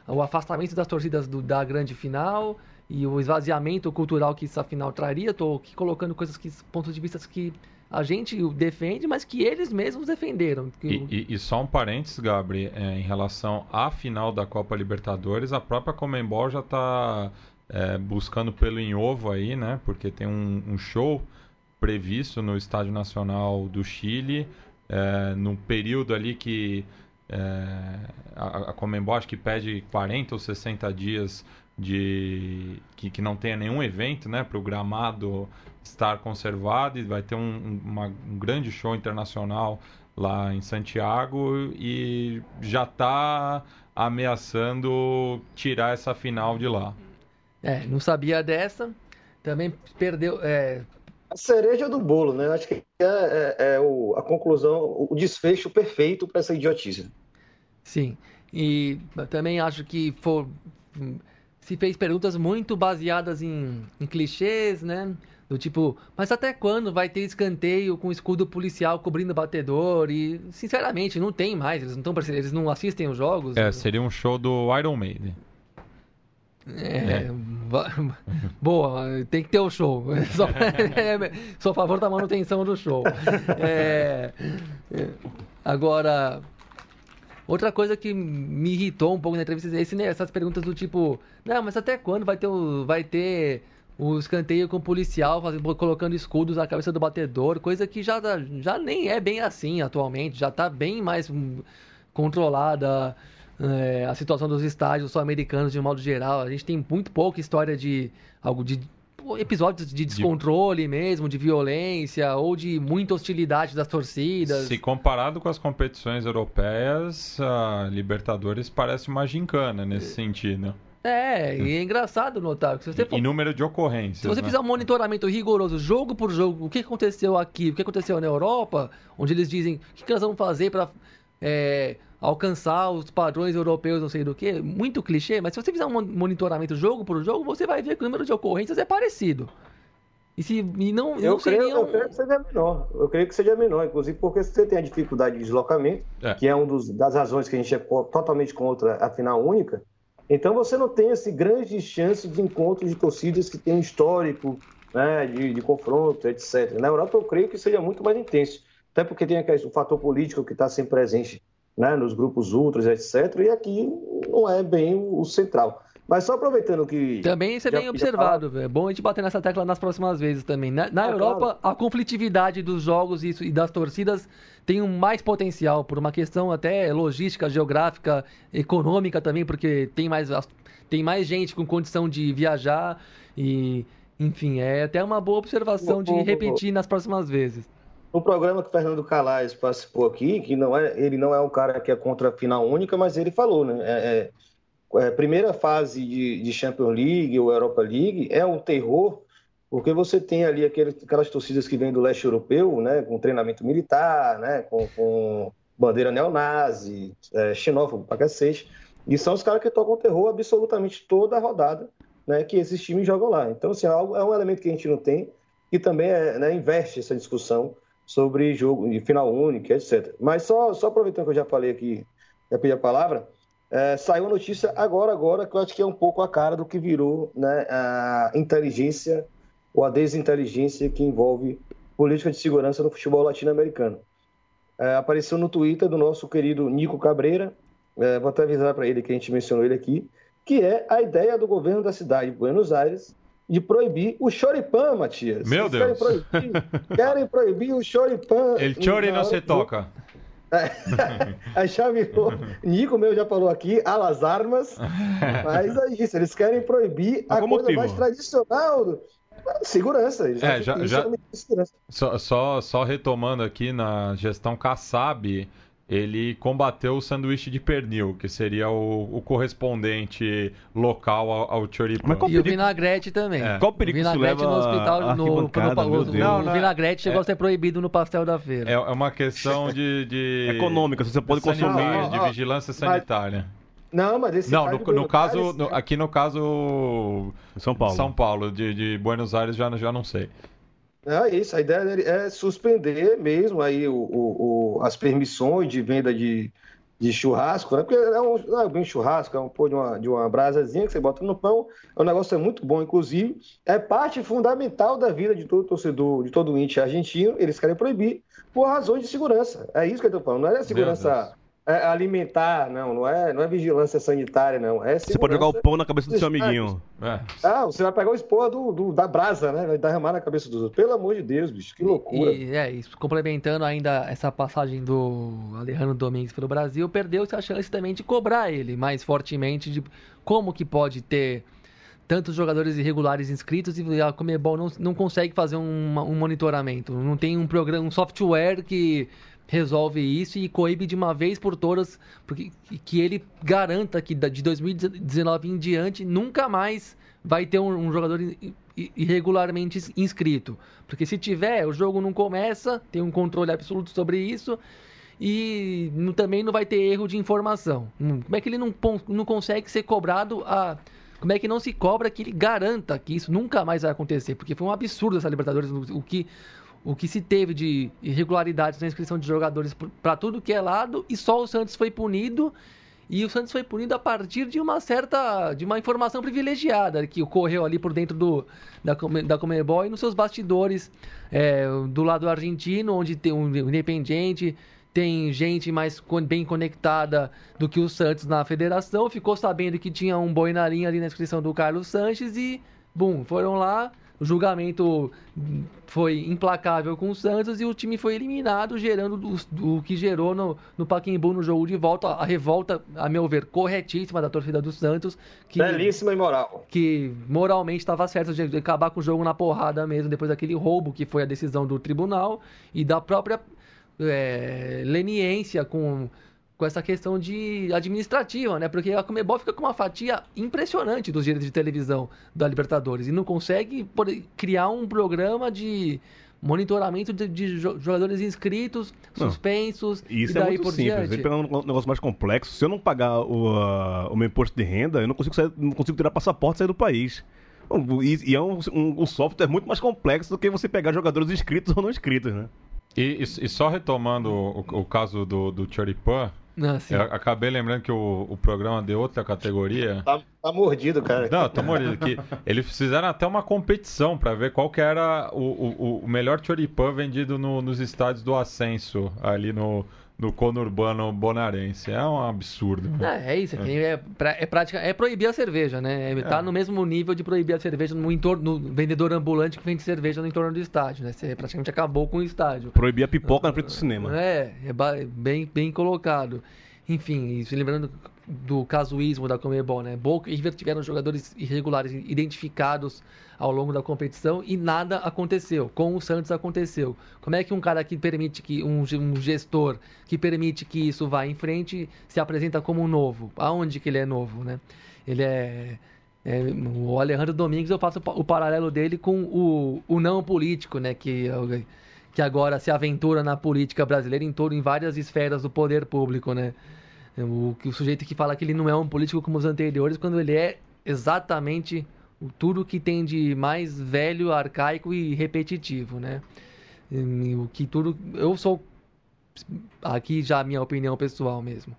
[SPEAKER 2] o afastamento das torcidas do, da grande final e o esvaziamento cultural que essa final traria. Estou aqui colocando coisas que pontos de vista que a gente defende, mas que eles mesmos defenderam.
[SPEAKER 1] E, e, e só um parênteses, Gabri, é, em relação à final da Copa Libertadores, a própria Comembol já está é, buscando pelo em ovo aí, né? Porque tem um, um show previsto no Estádio Nacional do Chile, é, num período ali que é, a, a Comembol acho que pede 40 ou 60 dias de que, que não tenha nenhum evento, né, para o gramado estar conservado e vai ter um, uma, um grande show internacional lá em Santiago e já está ameaçando tirar essa final de lá.
[SPEAKER 2] É, não sabia dessa. Também perdeu. É...
[SPEAKER 4] A cereja do bolo, né? Acho que é, é, é o, a conclusão, o desfecho perfeito para essa idiotice.
[SPEAKER 2] Sim. E também acho que for, se fez perguntas muito baseadas em, em clichês, né? Do tipo, mas até quando vai ter escanteio com escudo policial cobrindo batedor? E, sinceramente, não tem mais. Eles não, tão, eles não assistem os jogos.
[SPEAKER 1] É, seria um show do Iron Maiden.
[SPEAKER 2] É, boa, tem que ter o show. [laughs] Só, [laughs] é, sou a favor da manutenção do show. É, é, agora, outra coisa que me irritou um pouco na entrevista é esse, né, essas perguntas do tipo, não, mas até quando vai ter vai ter o escanteio com o policial fazendo, colocando escudos na cabeça do batedor, coisa que já, já nem é bem assim atualmente, já está bem mais controlada é, a situação dos estádios sul-americanos de um modo geral. A gente tem muito pouca história de algo de episódios de descontrole mesmo, de violência ou de muita hostilidade das torcidas.
[SPEAKER 1] Se comparado com as competições europeias, a Libertadores parece uma gincana nesse sentido.
[SPEAKER 2] É, e é engraçado notar que se você
[SPEAKER 1] for... Em número de ocorrências. Se
[SPEAKER 2] você
[SPEAKER 1] né?
[SPEAKER 2] fizer um monitoramento rigoroso, jogo por jogo, o que aconteceu aqui, o que aconteceu na Europa, onde eles dizem o que, que nós vamos fazer para é, alcançar os padrões europeus, não sei do que, muito clichê, mas se você fizer um monitoramento jogo por jogo, você vai ver que o número de ocorrências é parecido. E, se, e não,
[SPEAKER 4] eu,
[SPEAKER 2] não
[SPEAKER 4] creio, eu creio que seja menor. Eu creio que seja menor, inclusive porque você tem a dificuldade de deslocamento, é. que é uma das razões que a gente é totalmente contra a final única. Então você não tem esse grande chance de encontro de torcidas que tem histórico né, de, de confronto, etc. Na Europa eu creio que seja muito mais intenso, até porque tem o fator político que está sempre presente né, nos grupos ultras, etc. E aqui não é bem o central. Mas só aproveitando que.
[SPEAKER 2] Também isso é bem observado, é bom a gente bater nessa tecla nas próximas vezes também. Na, na ah, Europa, claro. a conflitividade dos jogos e das torcidas tem um mais potencial, por uma questão até logística, geográfica, econômica também, porque tem mais, tem mais gente com condição de viajar e. Enfim, é até uma boa observação de repetir nas próximas vezes
[SPEAKER 4] no programa que o Fernando Calais participou aqui, que não é, ele não é um cara que é contra a final única, mas ele falou, né? É, é, é, primeira fase de, de Champions League ou Europa League é um terror, porque você tem ali aqueles, aquelas torcidas que vêm do leste europeu, né? Com treinamento militar, né? Com, com bandeira neonazi, é, xenófobo pra cacete. E são os caras que tocam terror absolutamente toda a rodada, né? Que esses times jogam lá. Então, assim, é, é um elemento que a gente não tem e também é, né, investe essa discussão sobre jogo de final único, etc. Mas só, só aproveitando que eu já falei aqui, já pedi a palavra, é, saiu a notícia agora, agora, que eu acho que é um pouco a cara do que virou né, a inteligência ou a desinteligência que envolve política de segurança no futebol latino-americano. É, apareceu no Twitter do nosso querido Nico Cabreira, é, vou até avisar para ele que a gente mencionou ele aqui, que é a ideia do governo da cidade de Buenos Aires de proibir o choripã, Matias.
[SPEAKER 1] Meu
[SPEAKER 4] Eles
[SPEAKER 1] Deus.
[SPEAKER 4] Querem proibir, querem proibir o choripã. [laughs]
[SPEAKER 1] Ele chore não se toca.
[SPEAKER 4] É, [laughs] a chave, Nico meu já falou aqui, alas armas, mas é isso, eles querem proibir a coisa motivo? mais tradicional do, Segurança.
[SPEAKER 1] É, já, já... Segurança. Só, só, só retomando aqui na gestão Kassab, ele combateu o sanduíche de pernil, que seria o, o correspondente local ao, ao choripão.
[SPEAKER 2] E o vinagrete também. É.
[SPEAKER 3] Qual perigo o vinagrete no hospital, no, no, no,
[SPEAKER 2] não, não, o vinagrete chegou é, a ser proibido no pastel da feira.
[SPEAKER 1] É, é uma questão de... de
[SPEAKER 3] Econômica, você pode consumir.
[SPEAKER 1] De vigilância sanitária.
[SPEAKER 4] Não, mas esse
[SPEAKER 1] Não, no, no caso, no, aqui no caso
[SPEAKER 3] São Paulo,
[SPEAKER 1] São Paulo de, de Buenos Aires já, já não sei.
[SPEAKER 4] É isso, a ideia é suspender mesmo aí o, o, o as permissões de venda de, de churrasco, né? Porque é um, não é bem churrasco, é um pô de uma, de uma brasazinha que você bota no pão, o negócio é muito bom, inclusive, é parte fundamental da vida de todo torcedor, de todo índio argentino, eles querem proibir por razões de segurança. É isso que eu estou falando, não é segurança é alimentar, não, não é, não é vigilância sanitária, não. É
[SPEAKER 3] você pode jogar o pão na cabeça do seu amiguinho.
[SPEAKER 4] É. Ah, você vai pegar o esporra do, do, da brasa, né? Vai derramar na cabeça dos outros. Pelo amor de Deus, bicho, que loucura.
[SPEAKER 2] E, é, isso, complementando ainda essa passagem do Alejandro Domingues pelo Brasil, perdeu-se a chance também de cobrar ele mais fortemente de como que pode ter tantos jogadores irregulares inscritos e a Comebol não, não consegue fazer um, um monitoramento. Não tem um programa, um software que resolve isso e coíbe de uma vez por todas, porque que ele garanta que de 2019 em diante nunca mais vai ter um, um jogador irregularmente inscrito. Porque se tiver, o jogo não começa, tem um controle absoluto sobre isso e também não vai ter erro de informação. Hum, como é que ele não, não consegue ser cobrado a como é que não se cobra que ele garanta que isso nunca mais vai acontecer? Porque foi um absurdo essa Libertadores, o que, o que se teve de irregularidades na inscrição de jogadores para tudo que é lado e só o Santos foi punido e o Santos foi punido a partir de uma certa. de uma informação privilegiada que ocorreu ali por dentro do, da, da Comebol e nos seus bastidores é, do lado argentino, onde tem um Independiente, tem gente mais bem conectada do que o Santos na federação, ficou sabendo que tinha um boi na linha ali na inscrição do Carlos Sanches e, bum, foram lá, o julgamento foi implacável com o Santos e o time foi eliminado, gerando o, que gerou no, no Paquembu no jogo de volta. A revolta, a meu ver, corretíssima da torcida do Santos.
[SPEAKER 4] Que, Belíssima e moral.
[SPEAKER 2] Que moralmente estava certo de acabar com o jogo na porrada mesmo, depois daquele roubo que foi a decisão do tribunal e da própria é, leniência com com essa questão de administrativa, né? Porque a Comebol fica com uma fatia impressionante dos direitos de televisão da Libertadores e não consegue criar um programa de monitoramento de, de jogadores inscritos, suspensos
[SPEAKER 3] não, isso e é daí é muito por simples. diante. Ele pegar um negócio mais complexo. Se eu não pagar o, uh, o meu imposto de renda, eu não consigo, sair, não consigo tirar passaporte e sair do país. E, e é um, um, um software muito mais complexo do que você pegar jogadores inscritos ou não inscritos, né?
[SPEAKER 1] E, e, e só retomando o, o caso do, do Choripan, ah, eu acabei lembrando que o, o programa de outra categoria.
[SPEAKER 4] Tá, tá mordido, cara.
[SPEAKER 1] Não, tá mordido. Que eles fizeram até uma competição para ver qual que era o, o, o melhor choripan vendido no, nos estádios do Ascenso, ali no, no conurbano bonarense. É um absurdo.
[SPEAKER 2] É, é isso. É, é, é, prática, é proibir a cerveja, né? É, tá é. no mesmo nível de proibir a cerveja no entorno no vendedor ambulante que vende cerveja no entorno do estádio, né? Você praticamente acabou com o estádio.
[SPEAKER 3] Proibir a pipoca na frente do cinema.
[SPEAKER 2] É, é bem, bem colocado. Enfim, lembrando do casuísmo da Comebol, né? Boca e River tiveram jogadores irregulares identificados ao longo da competição e nada aconteceu. Com o Santos aconteceu. Como é que um cara que permite que um, um gestor que permite que isso vá em frente se apresenta como novo? Aonde que ele é novo, né? Ele é é, o Alejandro Domingues, eu faço o paralelo dele com o, o não político, né? Que, que agora se aventura na política brasileira em todo, em várias esferas do poder público, né? O, o sujeito que fala que ele não é um político como os anteriores, quando ele é exatamente tudo que tem de mais velho, arcaico e repetitivo, né? O que tudo. Eu sou. Aqui já a minha opinião pessoal mesmo.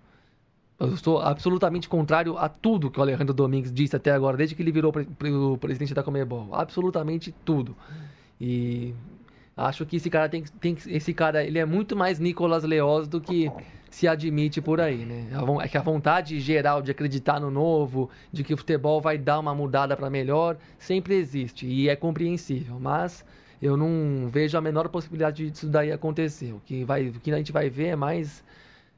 [SPEAKER 2] Eu sou absolutamente contrário a tudo que o Alejandro Domingues disse até agora, desde que ele virou o presidente da Comebol. Absolutamente tudo. E acho que esse cara tem, tem esse cara ele é muito mais Nicolas Leoz do que se admite por aí, né? É que a vontade geral de acreditar no novo, de que o futebol vai dar uma mudada para melhor, sempre existe e é compreensível, mas eu não vejo a menor possibilidade disso daí acontecer. O que, vai, o que a gente vai ver é mais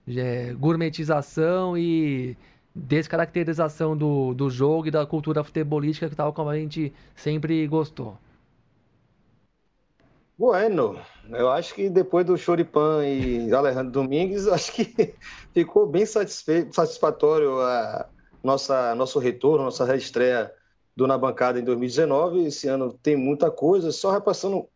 [SPEAKER 2] é, gourmetização e descaracterização do, do jogo e da cultura futebolística que tal como a gente sempre gostou.
[SPEAKER 4] Bueno, eu acho que depois do Choripan e Alejandro Domingues, [laughs] acho que ficou bem satisfatório a nossa nosso retorno, nossa reestreia do Na Bancada em 2019. Esse ano tem muita coisa, só repassando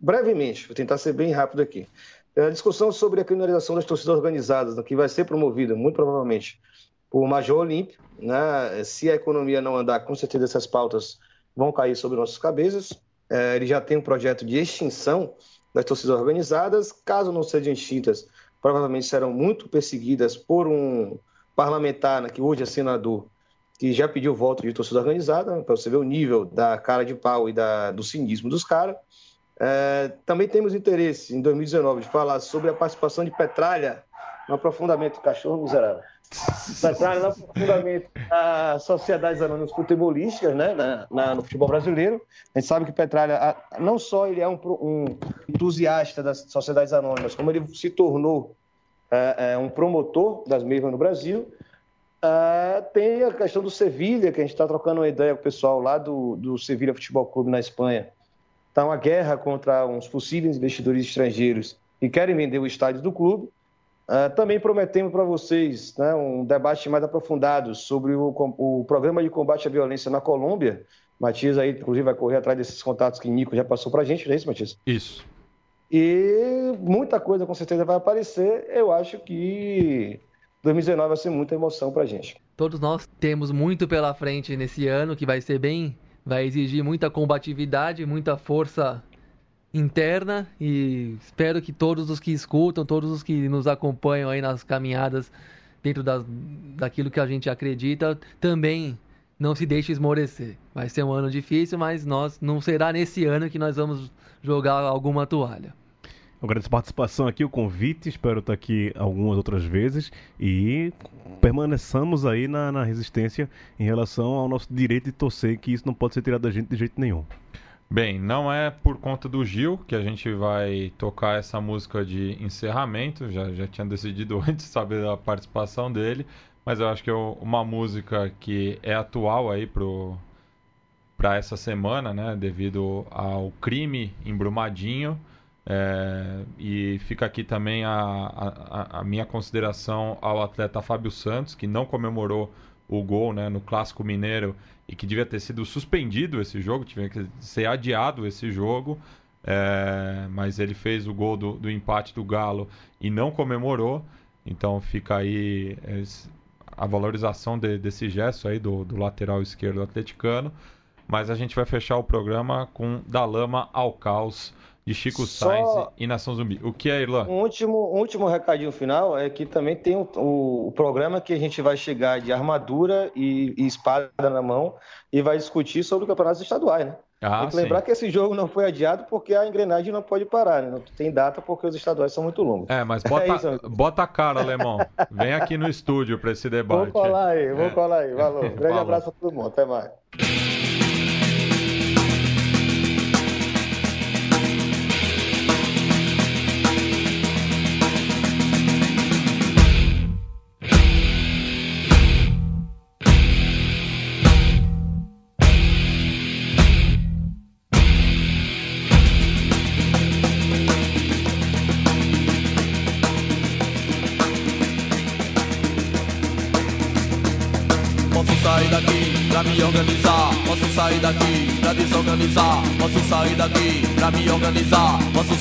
[SPEAKER 4] brevemente, vou tentar ser bem rápido aqui. É a discussão sobre a criminalização das torcidas organizadas, que vai ser promovida, muito provavelmente, por Major Olímpio. Né? Se a economia não andar, com certeza essas pautas vão cair sobre nossas cabeças. É, ele já tem um projeto de extinção das torcidas organizadas. Caso não sejam extintas, provavelmente serão muito perseguidas por um parlamentar, né, que hoje é senador, que já pediu voto de torcida organizada, né, para você ver o nível da cara de pau e da, do cinismo dos caras. É, também temos interesse, em 2019, de falar sobre a participação de Petralha no aprofundamento do cachorro miserável. Petralha no aprofundamento das sociedades anônimas futebolísticas né, na, na, no futebol brasileiro. A gente sabe que Petralha, não só ele é um, um entusiasta das sociedades anônimas, como ele se tornou é, é, um promotor das mesmas no Brasil. É, tem a questão do Sevilha, que a gente está trocando uma ideia com o pessoal lá do, do Sevilha Futebol Clube na Espanha. Está uma guerra contra uns possíveis investidores estrangeiros que querem vender o estádio do clube. Uh, também prometemos para vocês né, um debate mais aprofundado sobre o, o, programa de combate à violência na Colômbia. Matias aí, inclusive, vai correr atrás desses contatos que Nico já passou para a gente, não é isso, Matias?
[SPEAKER 1] Isso.
[SPEAKER 4] E muita coisa com certeza vai aparecer. Eu acho que 2019 vai ser muita emoção pra gente.
[SPEAKER 2] Todos nós temos muito pela frente nesse ano, que vai ser bem. Vai exigir muita combatividade, muita força interna e espero que todos os que escutam, todos os que nos acompanham aí nas caminhadas dentro das, daquilo que a gente acredita, também não se deixe esmorecer. Vai ser um ano difícil, mas nós não será nesse ano que nós vamos jogar alguma toalha.
[SPEAKER 3] Agradeço a participação aqui, o convite, espero estar aqui algumas outras vezes e permaneçamos aí na, na resistência em relação ao nosso direito de torcer, que isso não pode ser tirado da gente de jeito nenhum.
[SPEAKER 1] Bem, não é por conta do Gil que a gente vai tocar essa música de encerramento, já, já tinha decidido [laughs] antes saber da participação dele, mas eu acho que é uma música que é atual aí pro para essa semana, né, devido ao crime em Brumadinho. É, e fica aqui também a, a, a, minha consideração ao atleta Fábio Santos, que não comemorou o gol né, no Clássico Mineiro e que devia ter sido suspendido esse jogo, tinha que ser adiado esse jogo. É, mas ele fez o gol do, do, empate do Galo e não comemorou. Então fica aí a valorização de, desse gesto aí do, do lateral esquerdo atleticano. Mas a gente vai fechar o programa com Da Lama ao Caos de Chico Só... Sainz e Nação Zumbi. O que é, Irlan?
[SPEAKER 4] Um último, um último recadinho final é que também tem o, o, o programa que a gente vai chegar de armadura e, e, espada na mão e vai discutir sobre o campeonato estaduais, né? Ah, tem que lembrar sim. que esse jogo não foi adiado porque a engrenagem não pode parar, né? Não tem data porque os estaduais são muito longos.
[SPEAKER 1] É, mas bota, [laughs] é isso, bota a cara, Alemão. Vem aqui no estúdio para esse debate.
[SPEAKER 4] Vou colar aí, vou é. colar aí. Valeu. [laughs] Grande Falou. abraço para todo mundo. Até mais.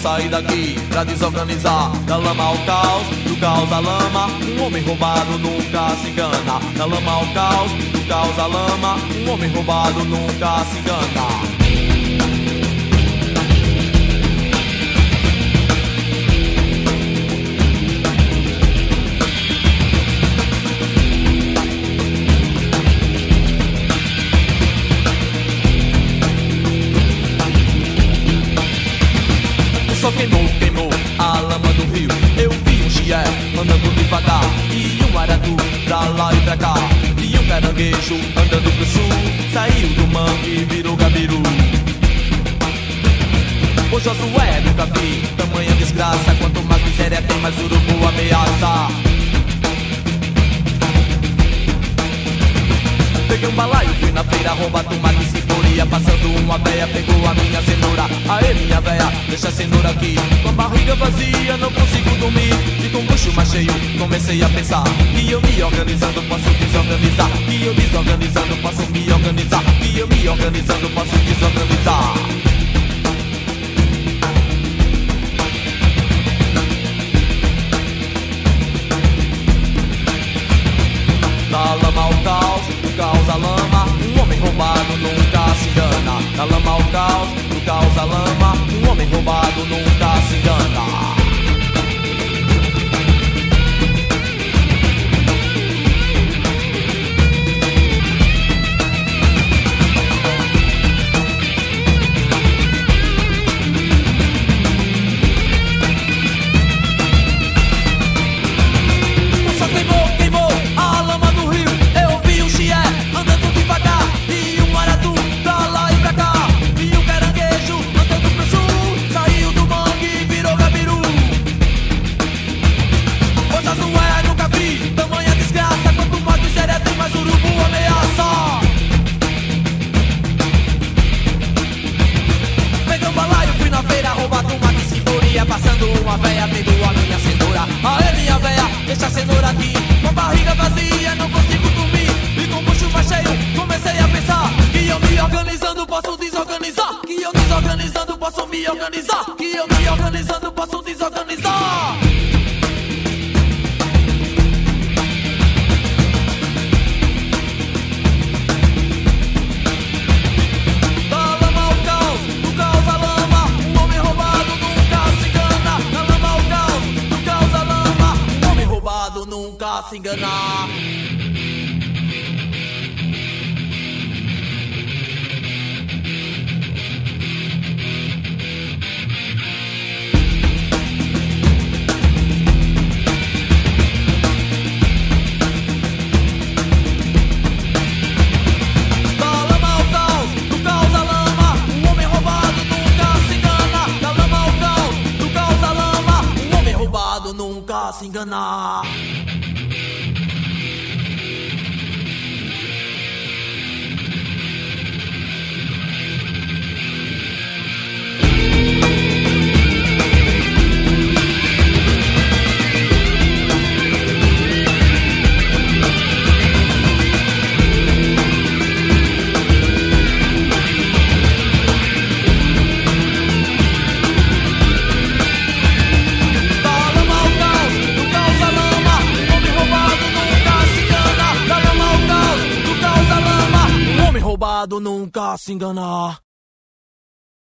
[SPEAKER 5] Sair daqui pra desorganizar. Da lama ao caos, do caos à lama. Um homem roubado nunca se engana. Da lama ao caos, do caos à lama. Um homem roubado nunca se engana. Sol queimou, queimou a lama do rio. Eu vi um chié andando devagar e um aratu pra lá e pra cá. E um caranguejo andando pro sul, saiu do mangue e virou gabiru. O Josué nunca vi tamanha desgraça. Quanto mais miséria tem, mais urubu ameaça. Peguei um balaio, fui na feira roubar tomate e cebolia Passando uma veia, pegou a minha cenoura. Aê minha veia, deixa a cenoura aqui. Com a barriga vazia, não consigo dormir. E com o bucho mais cheio, comecei a pensar Que eu me organizando posso desorganizar. Que eu desorganizando posso me organizar. Que eu me organizando posso desorganizar. Na lama o caos caos a lama, um homem roubado nunca se engana. Na lama o caos, no caos a lama, um homem roubado nunca se engana.